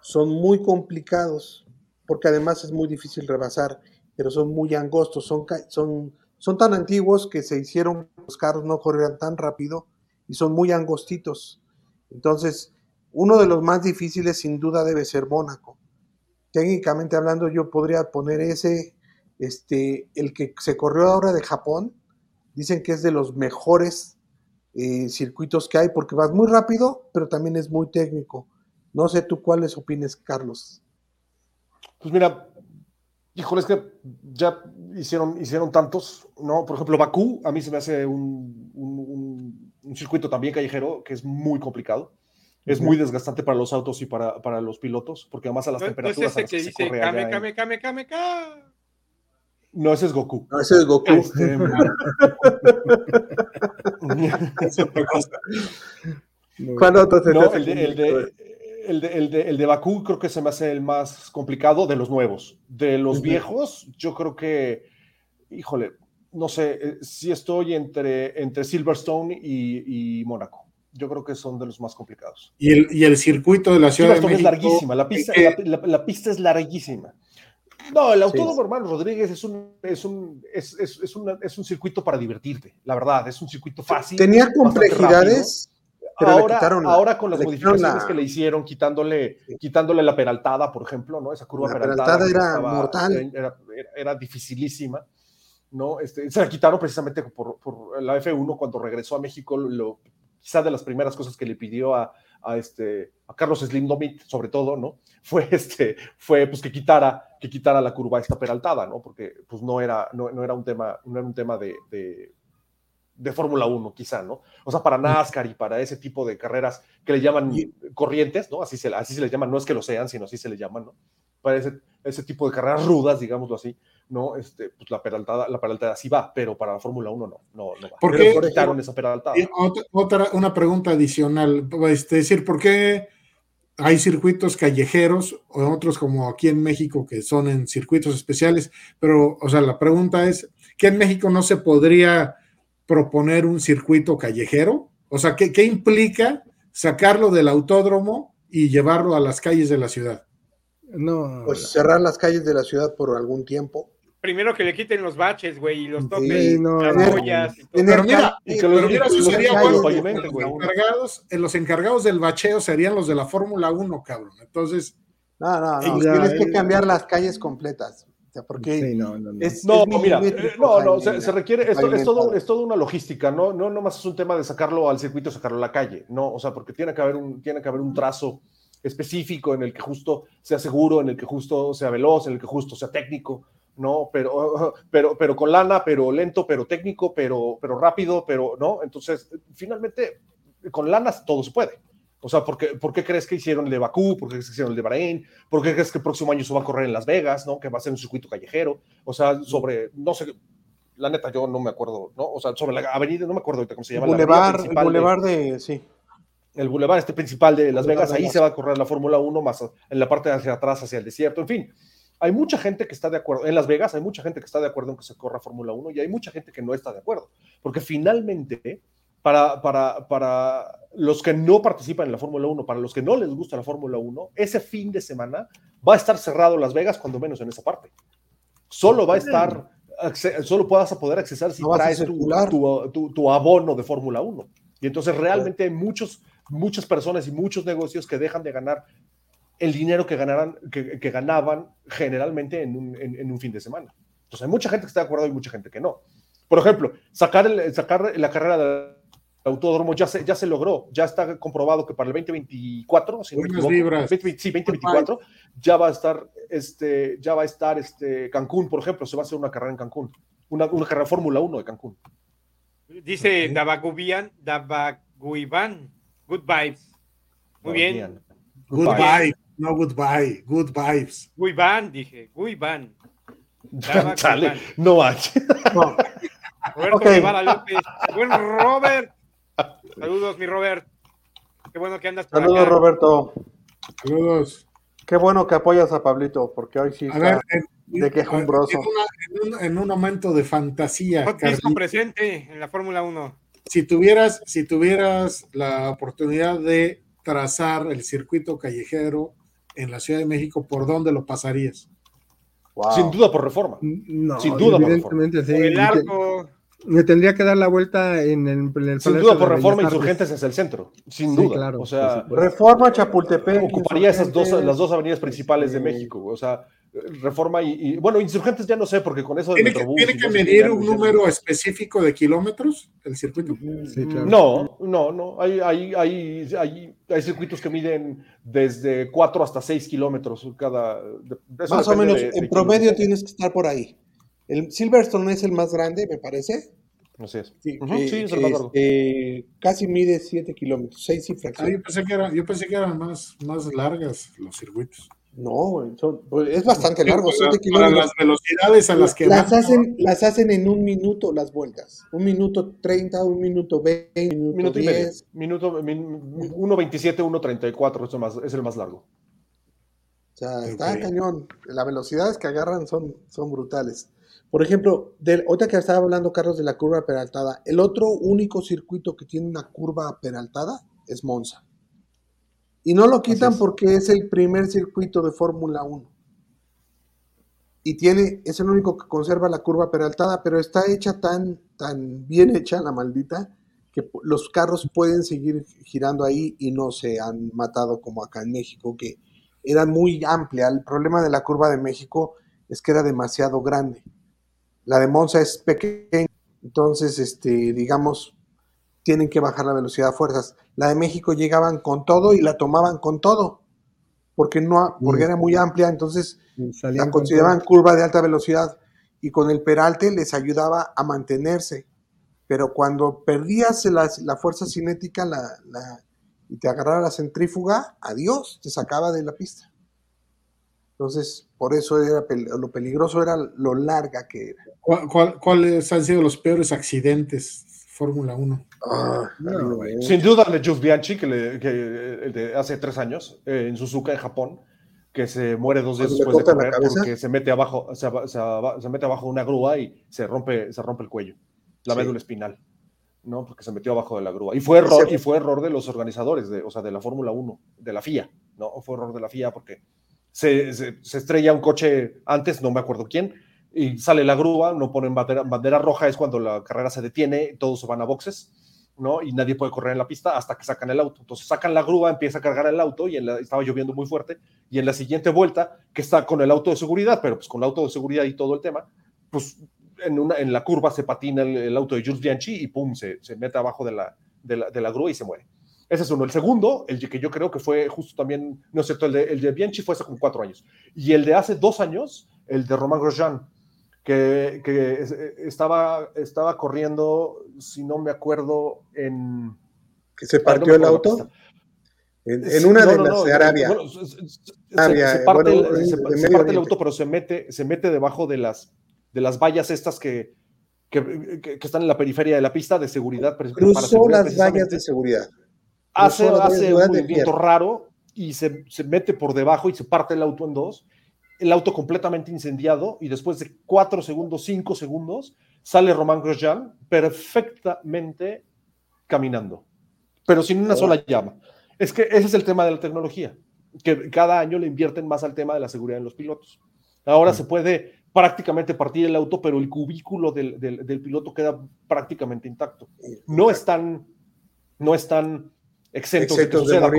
son muy complicados porque además es muy difícil rebasar, pero son muy angostos, son, son, son tan antiguos que se hicieron, los carros no corrieran tan rápido y son muy angostitos. Entonces, uno de los más difíciles sin duda debe ser Mónaco. Técnicamente hablando, yo podría poner ese, este, el que se corrió ahora de Japón, dicen que es de los mejores eh, circuitos que hay porque vas muy rápido, pero también es muy técnico. No sé tú cuáles opines, Carlos. Pues mira, híjole, es que ya hicieron, hicieron tantos, ¿no? Por ejemplo, Bakú, a mí se me hace un, un, circuito también callejero que es muy complicado. Es muy desgastante para los autos y para, para los pilotos, porque además a las temperaturas. No es ese que dice Kame, Kame, Kame, Kame, No, ese es Goku. No, ese es Goku. Este... ¿Cuál otro no, el de, el de, el, de, el de, Bakú creo que se me hace el más complicado de los nuevos. De los viejos, yo creo que, híjole, no sé, eh, si estoy entre, entre Silverstone y, y Mónaco. Yo creo que son de los más complicados. Y el, y el circuito de la Ciudad de México. es larguísima, la pista, la, la, pista es larguísima. No, el Autódromo Hermano Rodríguez es un, es, un, es, es, es, es un circuito para divertirte, la verdad, es un circuito fácil. Tenía complejidades ahora, ahora con las modificaciones que le hicieron, quitándole, quitándole la peraltada, por ejemplo, ¿no? Esa curva peraltada, era mortal. Era, dificilísima, ¿no? Este, se la quitaron precisamente por, la F1 cuando regresó a México, lo, quizá de las primeras cosas que le pidió a, a, este, a Carlos Slim Domit, sobre todo, ¿no? Fue, este, fue pues, que, quitara, que quitara la curva esta peraltada, ¿no? Porque pues, no, era, no, no era un tema, no era un tema de, de, de Fórmula 1, quizá, ¿no? O sea, para NASCAR y para ese tipo de carreras que le llaman corrientes, ¿no? Así se, así se les llaman, no es que lo sean, sino así se les llaman, ¿no? Para ese, ese tipo de carreras rudas, digámoslo así, ¿no? Este, pues la peraltada, la peraltada sí va, pero para la Fórmula 1 no, no, no va. ¿Por qué esa peraltada? Otra, otra, una pregunta adicional, es decir, ¿por qué hay circuitos callejeros o otros como aquí en México que son en circuitos especiales? Pero, o sea, la pregunta es, ¿qué en México no se podría proponer un circuito callejero? O sea, ¿qué, qué implica sacarlo del autódromo y llevarlo a las calles de la ciudad? No. Pues cerrar las calles de la ciudad por algún tiempo. Primero que le quiten los baches, güey, y los topes, Sí, no, las no. joyas. y todo. Pero mira, y que pero los- mira, y eso los sería calles, bueno, los güey. encargados, eh, los encargados del bacheo serían los de la Fórmula 1, cabrón. Entonces, No, no, no. Ya, Tienes que eh. cambiar las calles completas. O sea, porque Sí, no, no, no. es, No, es mira, eh, no, no, se, requiere, esto, es, todo, es toda una logística, no, no nomás es un tema de sacarlo al circuito, sacarlo a la calle, no, o sea, porque tiene que haber un, tiene que haber un trazo específico en el que justo sea seguro, en el que justo sea veloz, en el que justo sea técnico, no, pero, pero, pero con lana, pero lento, pero técnico, pero, pero rápido, pero no, entonces, finalmente, con lanas todo se puede. O sea, ¿por qué, por qué crees que hicieron el de Bakú? ¿Por qué crees que hicieron el de Bahrein? ¿Por qué crees que el próximo año se va a correr en Las Vegas? ¿no? Que va a ser un circuito callejero. O sea, sobre, no sé, la neta, yo no me acuerdo, ¿no? O sea, sobre la avenida, no me acuerdo ahorita cómo se llama. la avenida Boulevard, el de- Boulevard de, sí. el bulevar este principal de Las Vegas, ahí se va a correr la Fórmula 1, más en la parte de hacia atrás, hacia el desierto, en fin. Hay mucha gente que está de acuerdo, en Las Vegas hay mucha gente que está de acuerdo en que se corra Fórmula 1 y hay mucha gente que no está de acuerdo, porque finalmente, para, para, para los que no participan en la Fórmula 1, para los que no les gusta la Fórmula 1, ese fin de semana va a estar cerrado Las Vegas, cuando menos en esa parte. Solo va a estar, solo a poder accesar si No traes tu- tu- tu abono de Fórmula 1. Y entonces realmente hay muchos, muchas personas y muchos negocios que dejan de ganar el dinero que, ganaran, que, que ganaban generalmente en un, en- en un fin de semana. Entonces hay mucha gente que está de acuerdo y mucha gente que no. Por ejemplo, sacar, el- sacar la carrera del autódromo ya se, ya se logró, ya está comprobado que para el 2024, si no me Buenas equivoco, vibras. 20, sí, 2024, ya va a estar, este, ya va a estar este, Cancún, por ejemplo, se va a hacer una carrera en Cancún, una, una carrera Fórmula 1 de Cancún. Dice Dabagubian, Dabaguiban. Good vibes. Muy bien. goodbye, no goodbye, good vibes. Guiban, dije. Guiban. Chale, no manches. No, Roberto Ok. Guevara López. Buen Robert. Saludos, mi Robert. Qué bueno que andas por saludos, acá. Roberto. Saludos. Qué bueno que apoyas a Pablito, porque hoy sí A está ver, en, de quejumbroso. en una- en un, en un momento de fantasía, Carlitos, presente en la Fórmula 1. si tuvieras, si tuvieras la oportunidad de trazar el circuito callejero en la Ciudad de México, ¿por dónde lo pasarías? Wow. Sin duda por reforma. No, Sin duda, por sí. Por el arco. Me tendría que dar la vuelta en el, en el Sin duda por reforma insurgentes es el centro. Sin Sí, duda. claro, o sea. Reforma Chapultepec. ocuparía esas dos, las dos avenidas principales de México. O sea, reforma y, y- bueno, insurgentes ya no sé, porque con eso ¿Tiene que, Metrobús tiene que medir un número específico de kilómetros el circuito? Sí, claro. No, no, no. Hay, hay, hay, hay, hay circuitos que miden desde 4 hasta 6 kilómetros cada. Más o menos, de- de en promedio tienes que estar por ahí. El Silverstone es el más grande, me parece. Así es. Sí, Ujú, que- sí, es que el más largo. este, casi mide 7 kilómetros, 6 y Ah, fracción. yo pensé que, era- yo pensé que eran más, más largas los circuitos. No, güey, son- pues, es bastante largo, para, 7 para kilómetros. las velocidades a las que las, van, hacen, las hacen en un minuto las vueltas. Un minuto 30, un minuto 20, un minuto, Minuto y medio. 10. Minuto, min- 1.27, 1.34 es, el más- es el más largo. O sea, está Ok. cañón. Las velocidades que agarran son, son brutales. Por ejemplo, del, otra que estaba hablando Carlos de la curva peraltada, el otro único circuito que tiene una curva peraltada es Monza. Y no lo quitan porque es el primer circuito de Fórmula 1. Y tiene, es el único que conserva la curva peraltada, pero está hecha tan, tan bien hecha la maldita que los carros pueden seguir girando ahí y no se han matado como acá en México, que era muy amplia. El problema de la curva de México es que era demasiado grande. La de Monza es pequeña, entonces, este, digamos, tienen que bajar la velocidad a fuerzas. La de México llegaban con todo y la tomaban con todo, porque, no, porque era muy amplia, entonces la consideraban curva de alta velocidad y con el peralte les ayudaba a mantenerse. Pero cuando perdías la, la fuerza cinética la, la, y te agarraba la centrífuga, adiós, te sacaba de la pista. Entonces, por eso era lo peligroso era lo larga que era. ¿Cuáles han sido los peores accidentes Fórmula 1? Ah, Sin duda el de Jules Bianchi, que, le, que de hace tres años, eh, en Suzuka, en Japón, que se muere dos días después de correr porque se mete abajo, se, se, mete abajo de una grúa y se rompe, se rompe el cuello, la médula espinal. ¿no? Porque se metió abajo de la grúa. Y fue error, y fue error de los organizadores, de, o sea, de la Fórmula 1, de la FIA, ¿no? Fue error de la FIA porque se, se, estrella un coche antes, no me acuerdo quién, y sale la grúa, no ponen bandera, roja, es cuando la carrera se detiene, todos se van a boxes, ¿no? Y nadie puede correr en la pista hasta que sacan el auto. Entonces sacan la grúa, empieza a cargar el auto y estaba lloviendo muy fuerte. Y en la siguiente vuelta, que está con el auto de seguridad, pero pues con el auto de seguridad y todo el tema, pues en, una, en la curva se patina el, auto de Jules Bianchi y pum, se, se mete abajo de la, de la, de la grúa y se muere. Ese es uno. El segundo, el que yo creo que fue justo también, no es cierto, el de, el de Bianchi fue hace como cuatro años. Y el de hace dos años, el de Romain Grosjean, que, que, estaba, estaba corriendo, si no me acuerdo, en... ¿Que se partió el auto? En, una de las de Arabia. se, parte, el, auto, pero se mete, se mete debajo de las, de las vallas estas que, que, que, están en la periferia de la pista de seguridad. Cruzó las vallas de seguridad hace, hace un movimiento raro y se, se, mete por debajo y se parte el auto en dos. El auto completamente incendiado y después de cuatro segundos, cinco segundos, sale Román Grosjean perfectamente caminando, pero sin una sola llama. Es que ese es el tema de la tecnología, que cada año le invierten más al tema de la seguridad en los pilotos. Ahora mm. se puede prácticamente partir el auto, pero el cubículo del, del, del piloto queda prácticamente intacto. No están, no están exentos, de que suceda,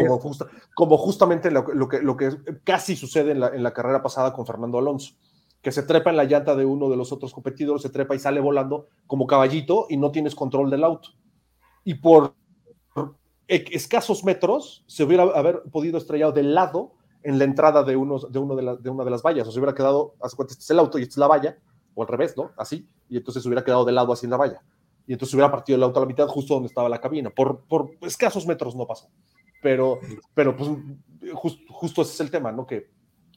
como, justamente lo, que, lo que casi sucede en la, en la, carrera pasada con Fernando Alonso, que se trepa en la llanta de uno de los otros competidores, se trepa y sale volando como caballito y no tienes control del auto. Y por escasos metros se hubiera haber podido estrellar de lado en la entrada de, unos, de, uno de, de una de las vallas, o se hubiera quedado, hace cuenta, este es el auto y esta es la valla, o al revés, ¿no? Así, y entonces se hubiera quedado de lado así en la valla y entonces hubiera partido el auto a la mitad justo donde estaba la cabina. Por, por escasos metros no pasó. Pero, pero pues justo ese es el tema, ¿no? Que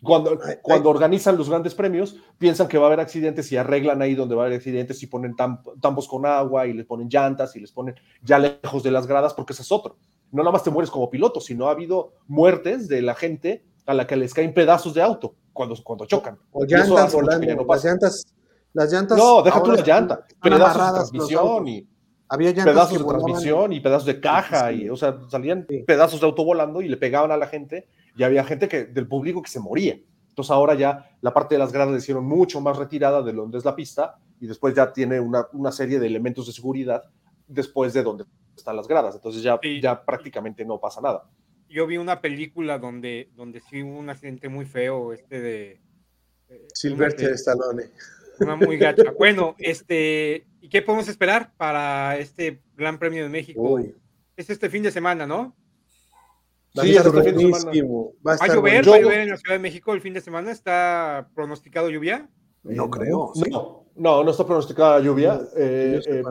cuando, cuando organizan los grandes premios, piensan que va a haber accidentes y arreglan ahí donde va a haber accidentes y ponen tambos con agua y les ponen llantas y les ponen ya lejos de las gradas, porque ese es otro. No nada más te mueres como piloto, sino ha habido muertes de la gente a la que les caen pedazos de auto cuando, cuando chocan. O, llantas volando, no las llantas las llantas. No, deja tú la llanta. Pedazos de transmisión y. Había pedazos de transmisión y pedazos de caja, y, o sea, salían pedazos de auto volando y le pegaban a la gente, y había gente que, del público que se moría. Entonces ahora ya la parte de las gradas le hicieron mucho más retirada de donde es la pista, y después ya tiene una, una serie de elementos de seguridad después de donde están las gradas. Entonces ya, ya prácticamente no pasa nada. Yo vi una película donde, donde sí hubo un accidente muy feo, este de... Eh, Silvestre Stallone. Una muy gacha. Bueno, este, ¿y qué podemos esperar para este Gran Premio de México? Es este fin de semana, ¿no? Sí, es este fin de semana. Va a, llover, va a llover en la Ciudad de México el fin de semana. ¿Está pronosticado lluvia? No creo. No, no, no está pronosticada lluvia. Eh, eh,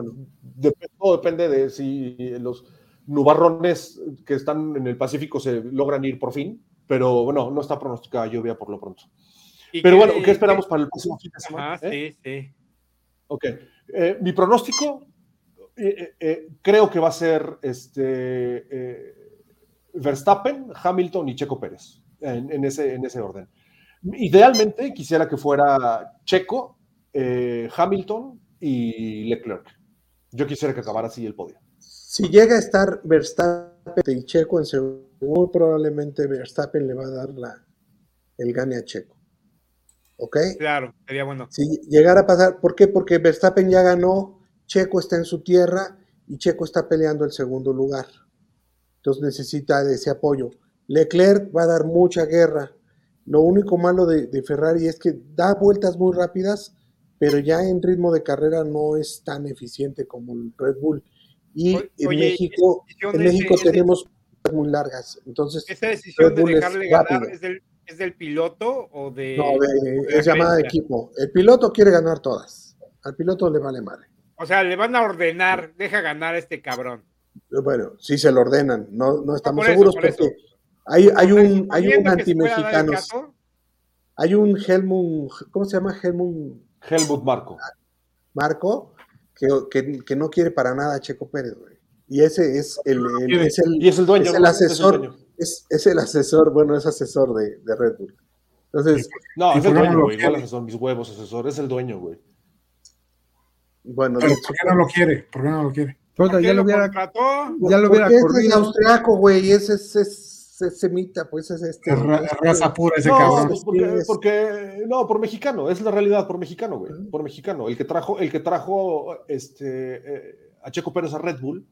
todo depende de si los nubarrones que están en el Pacífico se logran ir por fin, pero bueno, no está pronosticada lluvia por lo pronto. Pero bueno, ¿qué esperamos para el próximo fin de semana? Ah, sí, sí. Ok. Eh, mi pronóstico, eh, eh, creo que va a ser este, Verstappen, Hamilton y Checo Pérez, en, ese, en ese orden. Idealmente quisiera que fuera Checo, Hamilton y Leclerc. Yo quisiera que acabara así el podio. Si llega a estar Verstappen y Checo en segundo, muy probablemente Verstappen le va a dar la, el gane a Checo. ¿Ok? Claro, sería bueno. Si llegara a pasar, ¿por qué? Porque Verstappen ya ganó, Checo está en su tierra y Checo está peleando el segundo lugar. Entonces necesita de ese apoyo. Leclerc va a dar mucha guerra. Lo único malo de, Ferrari es que da vueltas muy rápidas, pero ya en ritmo de carrera no es tan eficiente como el Red Bull. Y en México, en de ese- México ese- tenemos muy largas. Entonces, ¿Esa decisión Red de Bull es dejarle ganar es del, es del piloto o de.? no, de- es llamada de equipo. El piloto quiere ganar todas. Al piloto le vale madre. O sea, le van a ordenar, deja ganar a este cabrón. Bueno, sí se lo ordenan, no, no estamos por eso, seguros por eso. porque hay, hay un, hay un caso, Hay un Helmut, ¿cómo se llama? Helmut Helmut Marco. Marco, que, que, que no quiere para nada a Checo Pérez, güey. Y ese es el, el- es el, Y es el dueño. es el asesor, dueño. Es, es el asesor, bueno, es asesor de, de Red Bull. Entonces, No, es el dueño, güey. Igual asesor, mis huevos, asesor. Es el dueño, güey. bueno, Pero ¿por qué no lo quiere? ¿Por qué no lo quiere? Puta, ¿por qué ya lo hubiera, contrató? ya lo hubiera porque este es corrido. austriaco, güey, ese es, es, es semita, pues es este. Es, ra- es raza pura ese No, cabrón. pues porque, porque- no, por mexicano, es la realidad, por mexicano, güey, por mexicano. El que trajo, el que trajo este, eh, a Checo Pérez a Red Bull,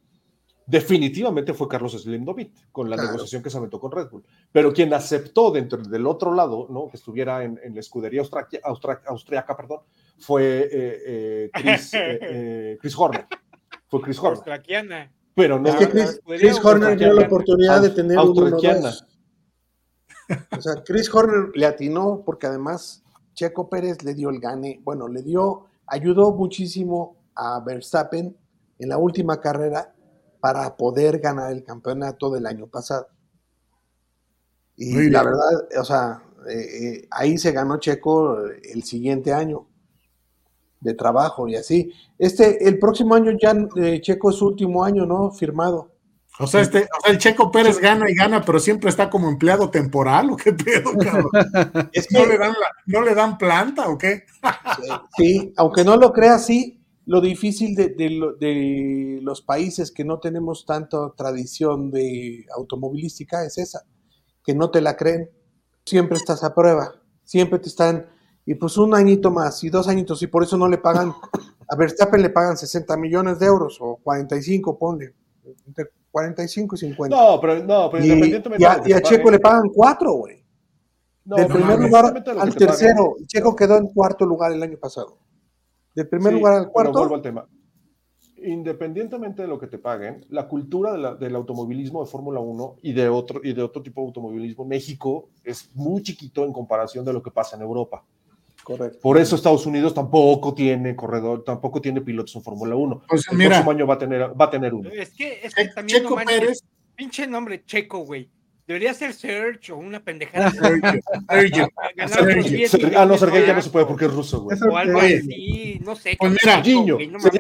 definitivamente fue Carlos Slim David, con la Claro. negociación que se aventó con Red Bull. Pero quien aceptó dentro del otro lado, ¿no? Que estuviera en, en la escudería austriaca, perdón, fue eh, eh, Chris, eh, eh, Chris Horner. Fue Chris Horner. Austraquiana. Pero no, Es que Chris, Horner dio la oportunidad de tener un Australiana. 1-2. O sea, Chris Horner le atinó porque además Checo Pérez le dio el gane, bueno, le dio, ayudó muchísimo a Verstappen en la última carrera para poder ganar el campeonato del año pasado. Y Muy la bien. verdad, o sea, eh, eh, ahí se ganó Checo el siguiente año de trabajo y así. Este, el próximo año ya eh, Checo es su último año, ¿no? Firmado. O sea, este, o sea, el Checo Pérez gana y gana, pero siempre está como empleado temporal, ¿o qué pedo, cabrón? Es ¿No que- le dan, la- ¿no le dan planta o qué? Sí, aunque no lo creas, sí, lo difícil de, de de los países que no tenemos tanta tradición de automovilística es esa, que no te la creen, siempre estás a prueba, siempre te están, y pues un añito más y dos añitos, y por eso no le pagan, a Verstappen le pagan 60 millones de euros o 45, ponle, entre 45 y 50. No, pero, no, pero y, independientemente y a, lo que y a Checo le pagan cuatro, güey. no, Del pero primer lugar al tercero, Checo quedó en cuarto lugar el año pasado. Del primer Sí, lugar al pero cuarto. vuelvo al tema. Independientemente de lo que te paguen, la cultura de la- del automovilismo de Fórmula 1 y de, otro, y de otro tipo de automovilismo, México es muy chiquito en comparación de lo que pasa en Europa. Correcto. Por eso Estados Unidos tampoco tiene corredor, tampoco tiene pilotos en Fórmula 1. Pues El mira, próximo año va a tener, va a tener uno. Es que, es que también no Checo manches, Pérez, pinche nombre Checo, güey. Debería ser Search o una pendejada. Sergio, Sergio. Sergio. otros 10 Ser- ah, no, Sergey ya no se puede porque es ruso, güey. O algo así, no sé. pues mira,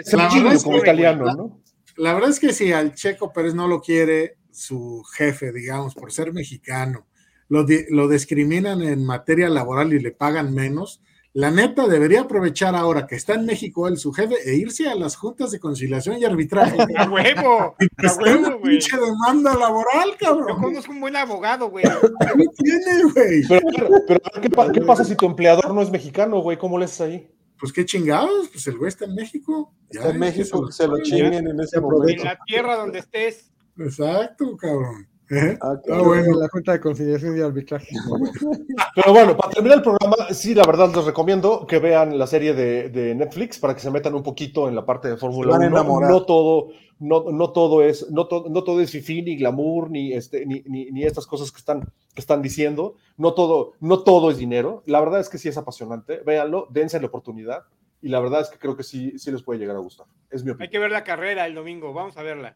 Serginho es como que, italiano, ¿no? La verdad es que si al Checo Pérez no lo quiere su jefe, digamos, por ser mexicano, lo, di- lo discriminan en materia laboral y le pagan menos, la neta debería aprovechar ahora que está en México él, su jefe, e irse a las juntas de conciliación y arbitraje. A huevo, a en huevo, güey. pinche demanda laboral, Yo cabrón. conozco un buen abogado, güey. ¿Qué tiene, güey? Pero, pero, pero ¿qué, pa- qué pasa si tu empleador no es mexicano, güey? ¿Cómo le haces ahí? Pues qué chingados, pues el güey está en México. Ya, Está en México, que se lo chinguen en ese En momento. la tierra donde estés. Exacto, cabrón. ¿Eh? Ah, Ah, bueno. La Junta de Conciliación y Arbitraje. Pero bueno, para terminar el programa, sí, la verdad les recomiendo que vean la serie de, de Netflix para que se metan un poquito en la parte de Fórmula van a 1. enamorar. No todo, no, no todo es, no, to- no todo es fifí, ni glamour, ni este, ni, ni, ni estas cosas que están, que están diciendo. No todo, no todo es dinero. La verdad es que sí es apasionante. Véanlo, dense la oportunidad. Y la verdad es que creo que sí, sí les puede llegar a gustar. Es mi Hay opinión. que ver la carrera el domingo. Vamos a verla.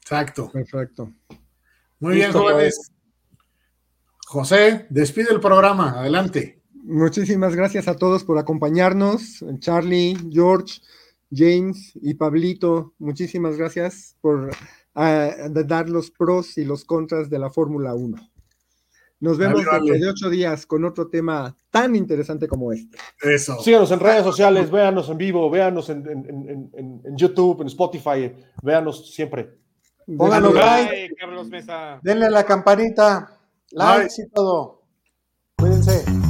Exacto. Perfecto. Muy bien, jóvenes. José, despide el programa. Adelante. Muchísimas gracias a todos por acompañarnos. Charlie, George, James y Pablito, muchísimas gracias por ah, dar los pros y los contras de la Fórmula 1. Nos vemos dentro de ocho días con otro tema tan interesante como este. Eso. Síganos en redes sociales, véanos en vivo, véanos en, en- en- en- en YouTube, en Spotify, véanos siempre. Pónganos like, Carlos Mesa. denle a la campanita, likes y todo. Cuídense.